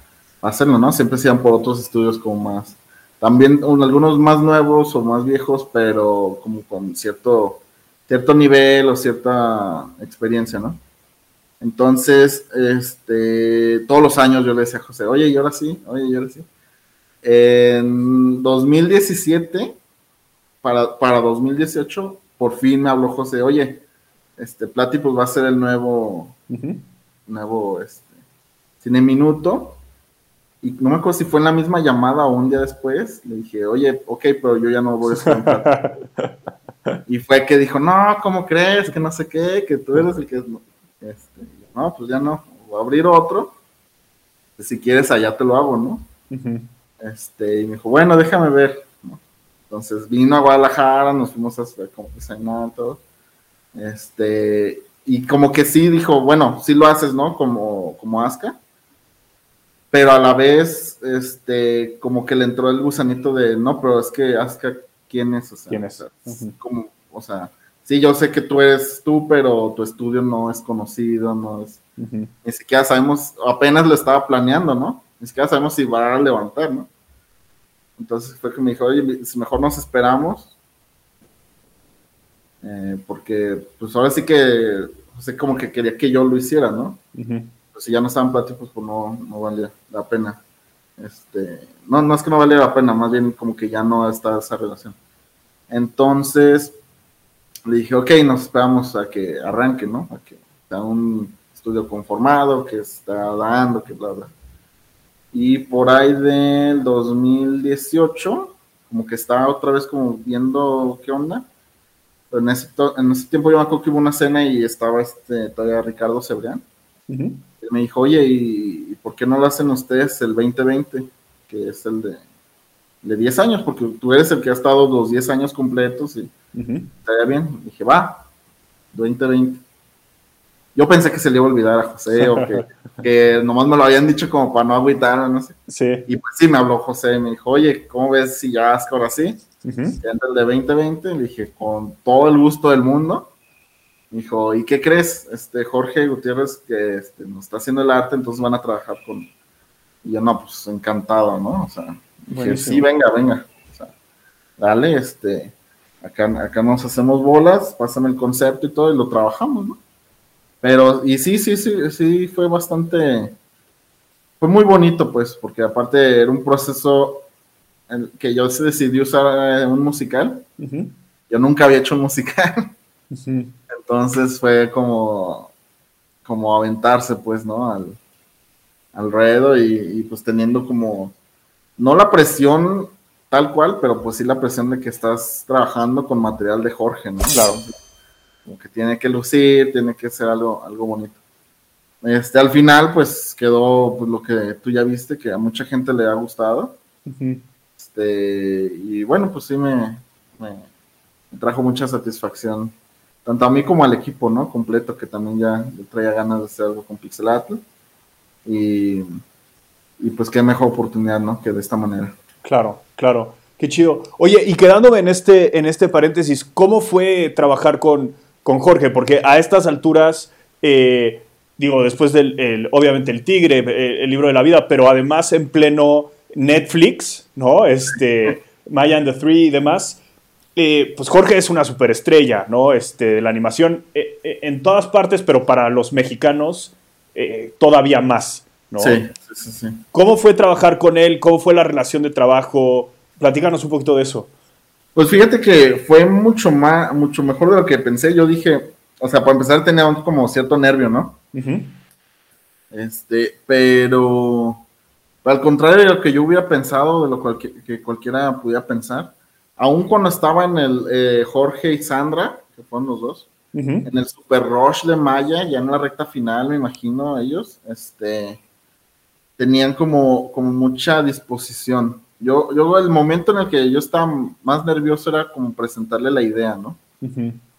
hacerlo, ¿no? Siempre se iban por otros estudios como más, también algunos más nuevos o más viejos, pero como con cierto, cierto nivel o cierta experiencia, ¿no? Entonces, este, todos los años yo le decía a José, oye, y ahora sí, oye, y ahora sí. En 2017, para, para 2018, por fin me habló José, oye, este, Plati pues va a ser el nuevo, nuevo, este, Cine Minuto. Y no me acuerdo si fue en la misma llamada o un día después, le dije, oye, ok, pero yo ya no voy a estar. y fue que dijo, no, ¿cómo crees? Que no sé qué, que tú eres el que... Este, no, pues ya no, voy a abrir otro. Si quieres, allá te lo hago, ¿no? Este, y me dijo, bueno, déjame ver. Entonces vino a Guadalajara, nos fuimos a como cenar todo. Este, y como que sí dijo, bueno, sí lo haces, ¿no? Como, como Aska. Pero a la vez, este, como que le entró el gusanito de, no, pero es que Aska, ¿quién es? O sea, ¿Quién es? como, o sea, sí, yo sé que tú eres tú, pero tu estudio no es conocido, no es, ni siquiera sabemos, apenas lo estaba planeando, ¿no? Ni siquiera sabemos si va a levantar, ¿no? Entonces fue que me dijo, oye, mejor nos esperamos, eh, porque pues ahora sí que, sé como que quería que yo lo hiciera, ¿no? Pues si ya no estaban pláticos, pues no, no valía la pena. Este, no, no es que no valía la pena, más bien como que ya no está esa relación. Entonces, le dije, ok, nos esperamos a que arranque, ¿no? A que sea un estudio conformado, que está dando, que bla, bla. Y por ahí del 2018, como que estaba otra vez como viendo qué onda. En ese, en ese tiempo yo me acuerdo que hubo una cena y estaba este, todavía Ricardo Cebrián. Y me dijo, oye, ¿y por qué no lo hacen ustedes el 2020? Que es el de de 10 años, porque tú eres el que ha estado los 10 años completos y estaría bien. dije, va, 2020. Yo pensé que se le iba a olvidar a José o que, nomás me lo habían dicho como para no agüitar, no sé. Sí. Y pues sí, me habló José y me dijo, oye, ¿cómo ves si ya es ahora sí? Uh el de 2020. Le dije, con todo el gusto del mundo. Dijo, ¿y qué crees? Este Jorge Gutiérrez, que este, nos está haciendo el arte, entonces van a trabajar con. Y yo, no, pues encantado, ¿no? O sea, sí, venga, venga. dale, este, acá, acá nos hacemos bolas, pásame el concepto y todo y lo trabajamos, ¿no? Pero, y sí, sí, sí, sí, fue bastante, fue muy bonito, pues, porque aparte era un proceso en que yo decidí usar eh, un musical. Yo nunca había hecho un musical. Entonces fue como, como aventarse, pues, ¿no? Al, al y, y pues teniendo como no la presión tal cual, pero pues sí la presión de que estás trabajando con material de Jorge, ¿no? Claro. Como que tiene que lucir, tiene que ser algo, algo bonito. Este, al final, pues quedó pues, lo que tú ya viste, que a mucha gente le ha gustado. este, y bueno, pues sí me, me, trajo mucha satisfacción, tanto a mí como al equipo, ¿no? Completo, que también ya traía ganas de hacer algo con Pixelatl. Y y pues qué mejor oportunidad, ¿no? Que de esta manera. Claro, claro. Qué chido. Oye, y quedándome en este, en este paréntesis, ¿cómo fue trabajar con, con Jorge? Porque a estas alturas, eh, digo, después del, obviamente el Tigre, el, el, libro de la vida, pero además en pleno Netflix, ¿no? Este, Maya and the Three y demás. Eh, pues Jorge es una superestrella, ¿no? Este, de la animación eh, eh, en todas partes, pero para los mexicanos todavía más, ¿no? Sí, sí, sí. ¿Cómo fue trabajar con él? ¿Cómo fue la relación de trabajo? Platícanos un poquito de eso. Pues fíjate que fue mucho más, mucho mejor de lo que pensé. Yo dije, o sea, para empezar tenía como cierto nervio, ¿no? Este, pero al contrario de lo que yo hubiera pensado, de lo cual, que, cualquiera pudiera pensar, aún cuando estaba en el eh, Jorge y Sandra, que fueron los dos, en el Super Rush de Maya, ya en la recta final, me imagino, ellos, este, tenían como, como mucha disposición. Yo, yo, el momento en el que yo estaba más nervioso era como presentarle la idea, ¿no?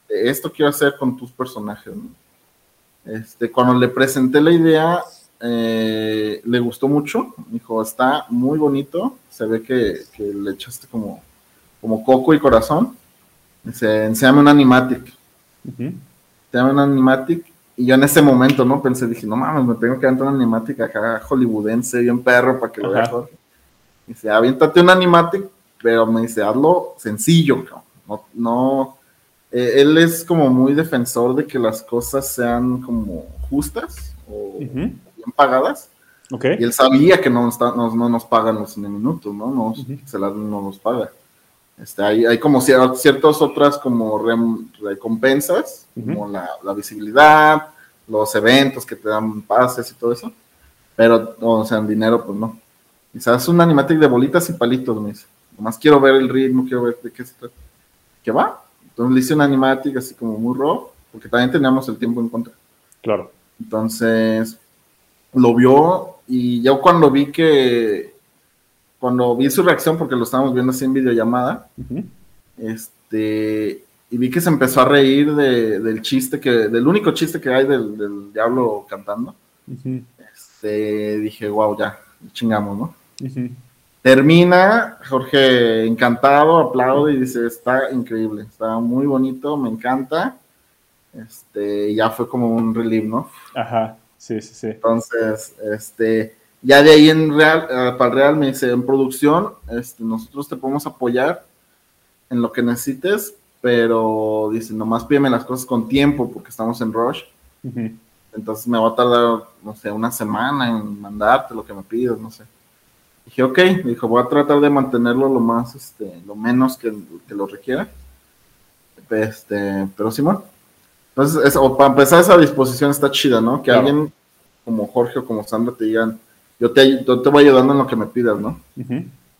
Esto quiero hacer con tus personajes, ¿no? Este, cuando le presenté la idea, eh, le gustó mucho. Dijo, está muy bonito. Se ve que, le echaste como, como coco y corazón. Dice, enséñame un animatic. Enséñame un animatic. Y yo en ese momento, ¿no? Pensé, dije, no mames, me tengo que entrar un animatic acá hollywoodense, bien perro, para que lo vea Dice, aviéntate un animatic, pero me dice, hazlo sencillo, no, no eh, él es como muy defensor de que las cosas sean como justas o, pagadas. Y él sabía que no, no, nos pagan los minutos, ¿no? no Se las, no nos paga. Este, hay, hay como ciertas otras como recompensas, como la, visibilidad, los eventos que te dan pases y todo eso, pero, o sea, en dinero, pues no. Quizás un animatic de bolitas y palitos, me dice. Nomás quiero ver el ritmo, quiero ver de qué se trata. ¿Qué va? Entonces le hice un animatic así como muy raw, porque también teníamos el tiempo en contra. Claro. Entonces, lo vio y yo cuando vi que, cuando vi su reacción, porque lo estábamos viendo así en videollamada, este, y vi que se empezó a reír del chiste, que del único chiste que hay del, diablo cantando, este, dije, wow, ya, chingamos, ¿no? Termina, Jorge encantado, aplaude y dice, está increíble, está muy bonito, me encanta. Este, ya fue como un relief, ¿no? Ajá. Sí, sí, sí. Entonces, este, ya de ahí en Real, eh, para Real me dice, en producción, este, nosotros te podemos apoyar en lo que necesites, pero dice, nomás pídeme las cosas con tiempo porque estamos en rush. Entonces me va a tardar, no sé, una semana en mandarte lo que me pides, no sé. Dije, ok, dijo, voy a tratar de mantenerlo lo más, este, lo menos que, que lo requiera. Este, pero Simón, entonces, para empezar, esa disposición está chida, ¿no? Que alguien como Jorge o como Sandra te digan, yo te, te voy ayudando en lo que me pidas, ¿no?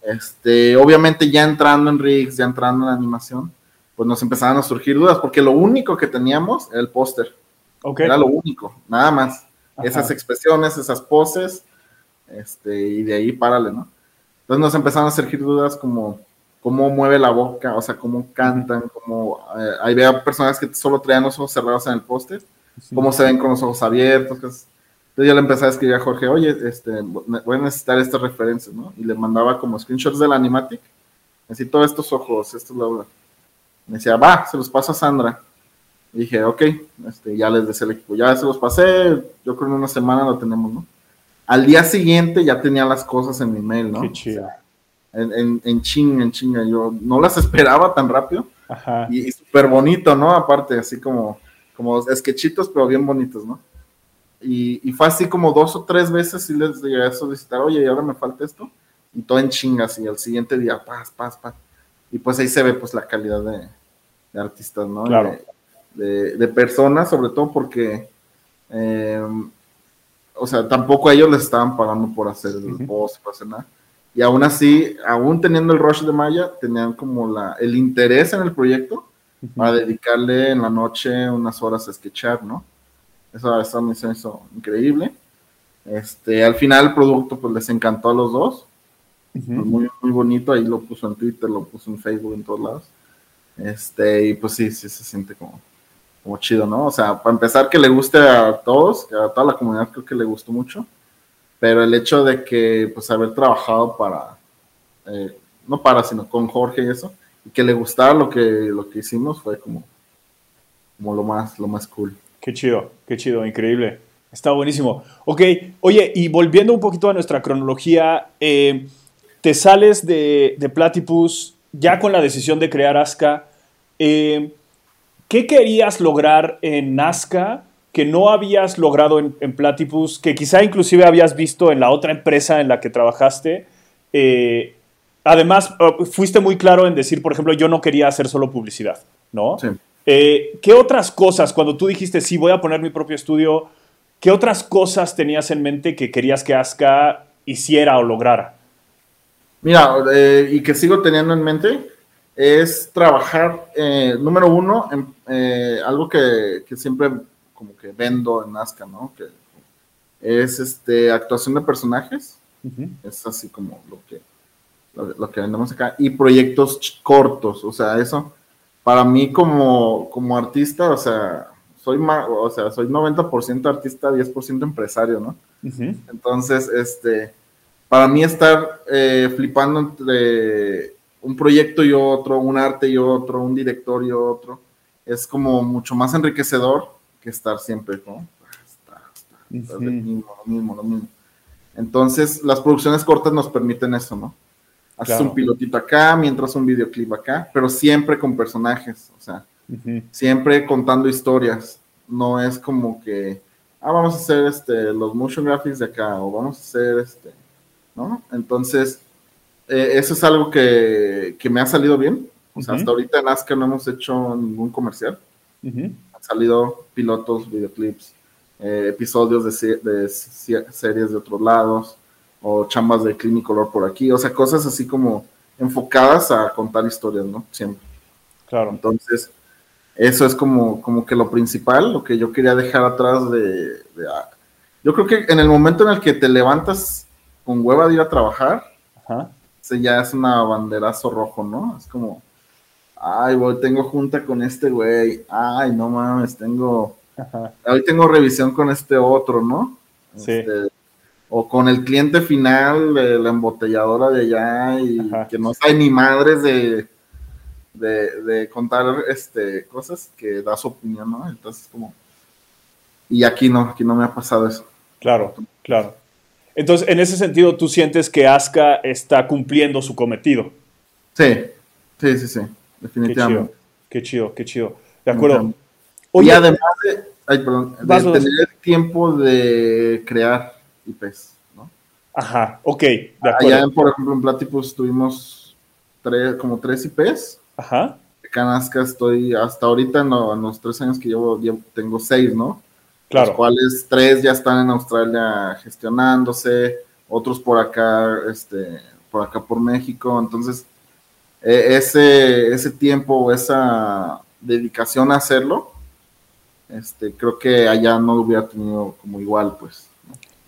Este, obviamente ya entrando en rigs, ya entrando en animación, pues nos empezaron a surgir dudas, porque lo único que teníamos era el póster. Era lo único, nada más. Esas expresiones, esas poses, este, y de ahí párale, ¿no? Entonces nos empezaron a surgir dudas como, cómo mueve la boca, o sea, cómo cantan, cómo eh, hay personas que solo traían los ojos cerrados en el póster, cómo se ven con los ojos abiertos. Entonces yo le empecé a escribir a Jorge, oye, este, voy a necesitar estas referencias, ¿no? Y le mandaba como screenshots del animatic, necesito estos ojos, esto es la Me decía, va, se los paso a Sandra. Y dije, ok, este, ya les decía el equipo, ya se los pasé, yo creo que en una semana lo tenemos, ¿no? Al día siguiente ya tenía las cosas en mi mail, ¿no? Qué chido en, en, en chinga, en chinga. Yo no las esperaba tan rápido. Y, súper bonito, ¿no? Aparte, así como, como esquechitos, pero bien bonitos, ¿no? Y, fue así como dos o tres veces y les llegué a solicitar, oye, y ahora me falta esto. Y todo en chingas, y al siguiente día, paz, paz, paz. Y pues ahí se ve pues la calidad de, artistas, ¿no? Claro. De, personas, sobre todo porque, eh, o sea, tampoco a ellos les estaban pagando por hacer el post, por hacer nada y aún así, aún teniendo el rush de Maya, tenían como la, el interés en el proyecto para dedicarle en la noche unas horas a sketchar, ¿no? Eso, eso me hizo increíble. Este, al final el producto pues les encantó a los dos. muy, muy bonito, ahí lo puso en Twitter, lo puso en Facebook, en todos lados. Este, y pues sí, sí se siente como, como chido, ¿no? O sea, para empezar que le guste a todos, que a toda la comunidad creo que le gustó mucho pero el hecho de que, pues, haber trabajado para, eh, no para, sino con Jorge y eso, y que le gustara lo que, lo que hicimos fue como, como lo más, lo más cool. Qué chido, qué chido, increíble. Está buenísimo. Ok, oye, y volviendo un poquito a nuestra cronología, eh, te sales de, de, Platypus ya con la decisión de crear Aska. Eh, ¿Qué querías lograr en Nazca que no habías logrado en, en, Platypus, que quizá inclusive habías visto en la otra empresa en la que trabajaste? Eh, además, oh, fuiste muy claro en decir, por ejemplo, yo no quería hacer solo publicidad, ¿no? Sí. Eh, ¿Qué otras cosas, cuando tú dijiste, sí, voy a poner mi propio estudio, qué otras cosas tenías en mente que querías que Aska hiciera o lograra? Mira, eh, y que sigo teniendo en mente, es trabajar, eh, número uno, en, eh, algo que, que, siempre como que vendo en Aska, ¿no? Que es este, actuación de personajes, uh -huh. es así como lo que, lo, lo, que vendemos acá, y proyectos cortos, o sea, eso, para mí como, como artista, o sea, soy, más, o sea, soy 90% artista, 10% empresario, ¿no? Uh -huh. Entonces, este para mí estar eh, flipando entre un proyecto y otro, un arte y otro, un director y otro, es como mucho más enriquecedor que estar siempre, ¿no? Está, está, está uh -huh. lo mismo, lo mismo, lo mismo. Entonces, las producciones cortas nos permiten eso, ¿no? Haces claro. un pilotito acá, mientras un videoclip acá, pero siempre con personajes, o sea, uh -huh. siempre contando historias. No es como que, ah, vamos a hacer este, los motion graphics de acá, o vamos a hacer este, ¿no? Entonces, eh, eso es algo que, que, me ha salido bien. O sea, uh -huh. hasta ahorita en Nazca no hemos hecho ningún comercial. Uh -huh. Han salido pilotos, videoclips, eh, episodios de, de, series de otros lados, o chambas de Clinicolor por aquí. O sea, cosas así como enfocadas a contar historias, ¿no? Siempre. Claro. Entonces, eso es como, como que lo principal, lo que yo quería dejar atrás de, de ah, yo creo que en el momento en el que te levantas con hueva de ir a trabajar, Ajá. ese ya es una banderazo rojo, ¿no? Es como, ay, güey, tengo junta con este güey, ay, no mames, tengo, Ajá. hoy tengo revisión con este otro, ¿no? Sí. Este, o con el cliente final de la embotelladora de allá y Ajá. que no sabe ni madres de, de, de, contar este, cosas que da su opinión, ¿no? Entonces, como, y aquí no, aquí no me ha pasado eso. Claro, claro. Entonces, en ese sentido, ¿tú sientes que Aska está cumpliendo su cometido? Sí, sí, sí, sí, definitivamente. Qué chido, qué chido. Qué chido. De acuerdo. Oye, y además de, ay, perdón, de tener el tiempo de crear IPs, ¿no? Ajá, ok, de acuerdo. Allá, por ejemplo, en Platypus tuvimos tres, como tres IPs. Ajá. En Aska estoy, hasta ahorita, en, en los tres años que llevo, llevo tengo seis, ¿no? Claro. Los cuales tres ya están en Australia gestionándose, otros por acá, este, por acá por México. Entonces, e, ese, ese tiempo, esa dedicación a hacerlo, este, creo que allá no hubiera tenido como igual, pues.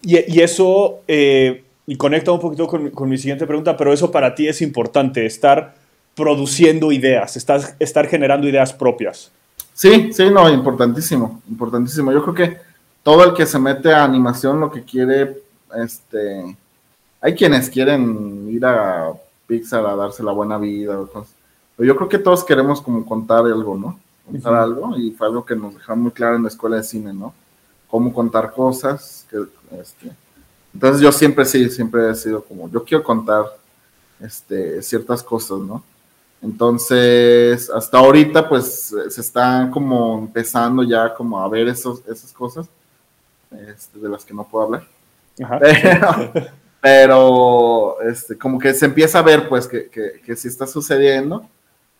Y, y, eso, eh, y conecta un poquito con, con, mi siguiente pregunta, pero eso para ti es importante, estar produciendo ideas, estar, estar generando ideas propias. Sí, sí, no, importantísimo, importantísimo. Yo creo que todo el que se mete a animación lo que quiere, este, hay quienes quieren ir a Pixar a darse la buena vida, pero yo creo que todos queremos como contar algo, ¿no? Contar uh -huh. algo y fue algo que nos dejaron muy claro en la escuela de cine, ¿no? Cómo contar cosas, que, este, entonces yo siempre sí, siempre he sido como, yo quiero contar, este, ciertas cosas, ¿no? Entonces, hasta ahorita, pues, se están como empezando ya como a ver esos, esas cosas este, de las que no puedo hablar. Pero, pero, este, como que se empieza a ver, pues, que, que, que sí está sucediendo.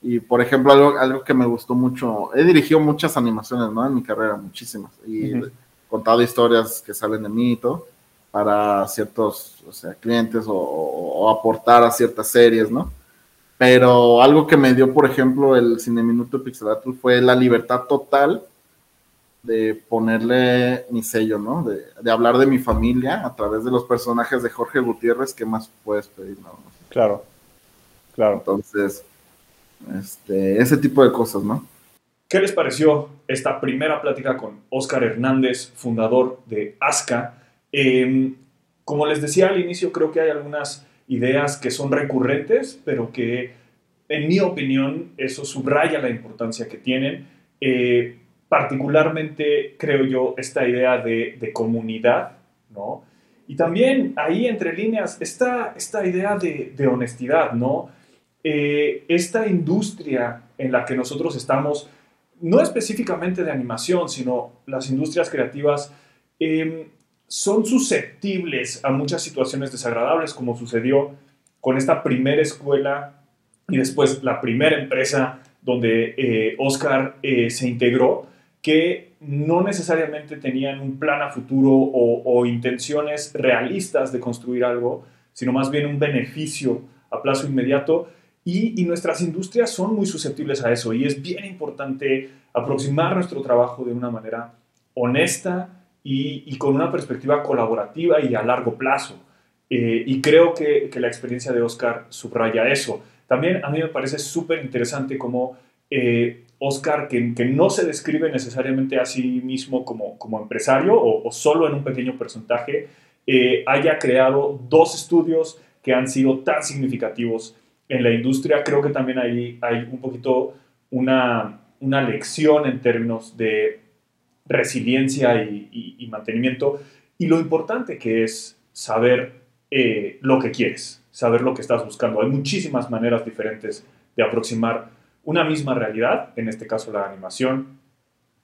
Y, por ejemplo, algo, algo que me gustó mucho, he dirigido muchas animaciones, ¿no? En mi carrera, muchísimas. Y uh -huh. Contado historias que salen de mí y todo, para ciertos, o sea, clientes o, o, o aportar a ciertas series, ¿no? pero algo que me dio, por ejemplo, el Cine Minuto Pixelatul fue la libertad total de ponerle mi sello, ¿no? De, de, hablar de mi familia a través de los personajes de Jorge Gutiérrez, ¿qué más puedes pedir? No? Claro, claro. Entonces, este, ese tipo de cosas, ¿no? ¿Qué les pareció esta primera plática con Oscar Hernández, fundador de ASCA? Eh, como les decía al inicio, creo que hay algunas ideas que son recurrentes, pero que en mi opinión eso subraya la importancia que tienen. Eh, particularmente creo yo esta idea de, comunidad, ¿no? Y también ahí entre líneas está esta idea de, de honestidad, ¿no? Eh, esta industria en la que nosotros estamos, no específicamente de animación, sino las industrias creativas, em, son susceptibles a muchas situaciones desagradables, como sucedió con esta primera escuela y después la primera empresa donde eh, Oscar eh, se integró, que no necesariamente tenían un plan a futuro o, intenciones realistas de construir algo, sino más bien un beneficio a plazo inmediato. Y, nuestras industrias son muy susceptibles a eso y es bien importante aproximar nuestro trabajo de una manera honesta y, con una perspectiva colaborativa y a largo plazo. Eh, y creo que, que, la experiencia de Oscar subraya eso. También a mí me parece súper interesante cómo eh, Oscar, que, que, no se describe necesariamente a sí mismo como, como empresario o, solo en un pequeño porcentaje, eh, haya creado dos estudios que han sido tan significativos en la industria. Creo que también ahí hay un poquito una, una lección en términos de resiliencia y, mantenimiento y lo importante que es saber eh, lo que quieres, saber lo que estás buscando. Hay muchísimas maneras diferentes de aproximar una misma realidad, en este caso la animación,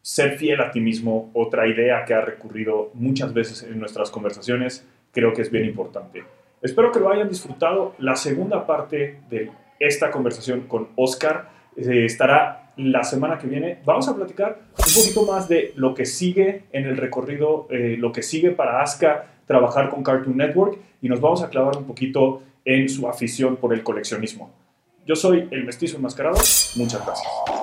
ser fiel a ti mismo, otra idea que ha recurrido muchas veces en nuestras conversaciones, creo que es bien importante. Espero que lo hayan disfrutado. La segunda parte de esta conversación con Oscar eh, estará la semana que viene. Vamos a platicar un poquito más de lo que sigue en el recorrido, eh, lo que sigue para Aska trabajar con Cartoon Network y nos vamos a clavar un poquito en su afición por el coleccionismo. Yo soy el mestizo enmascarado. Muchas gracias.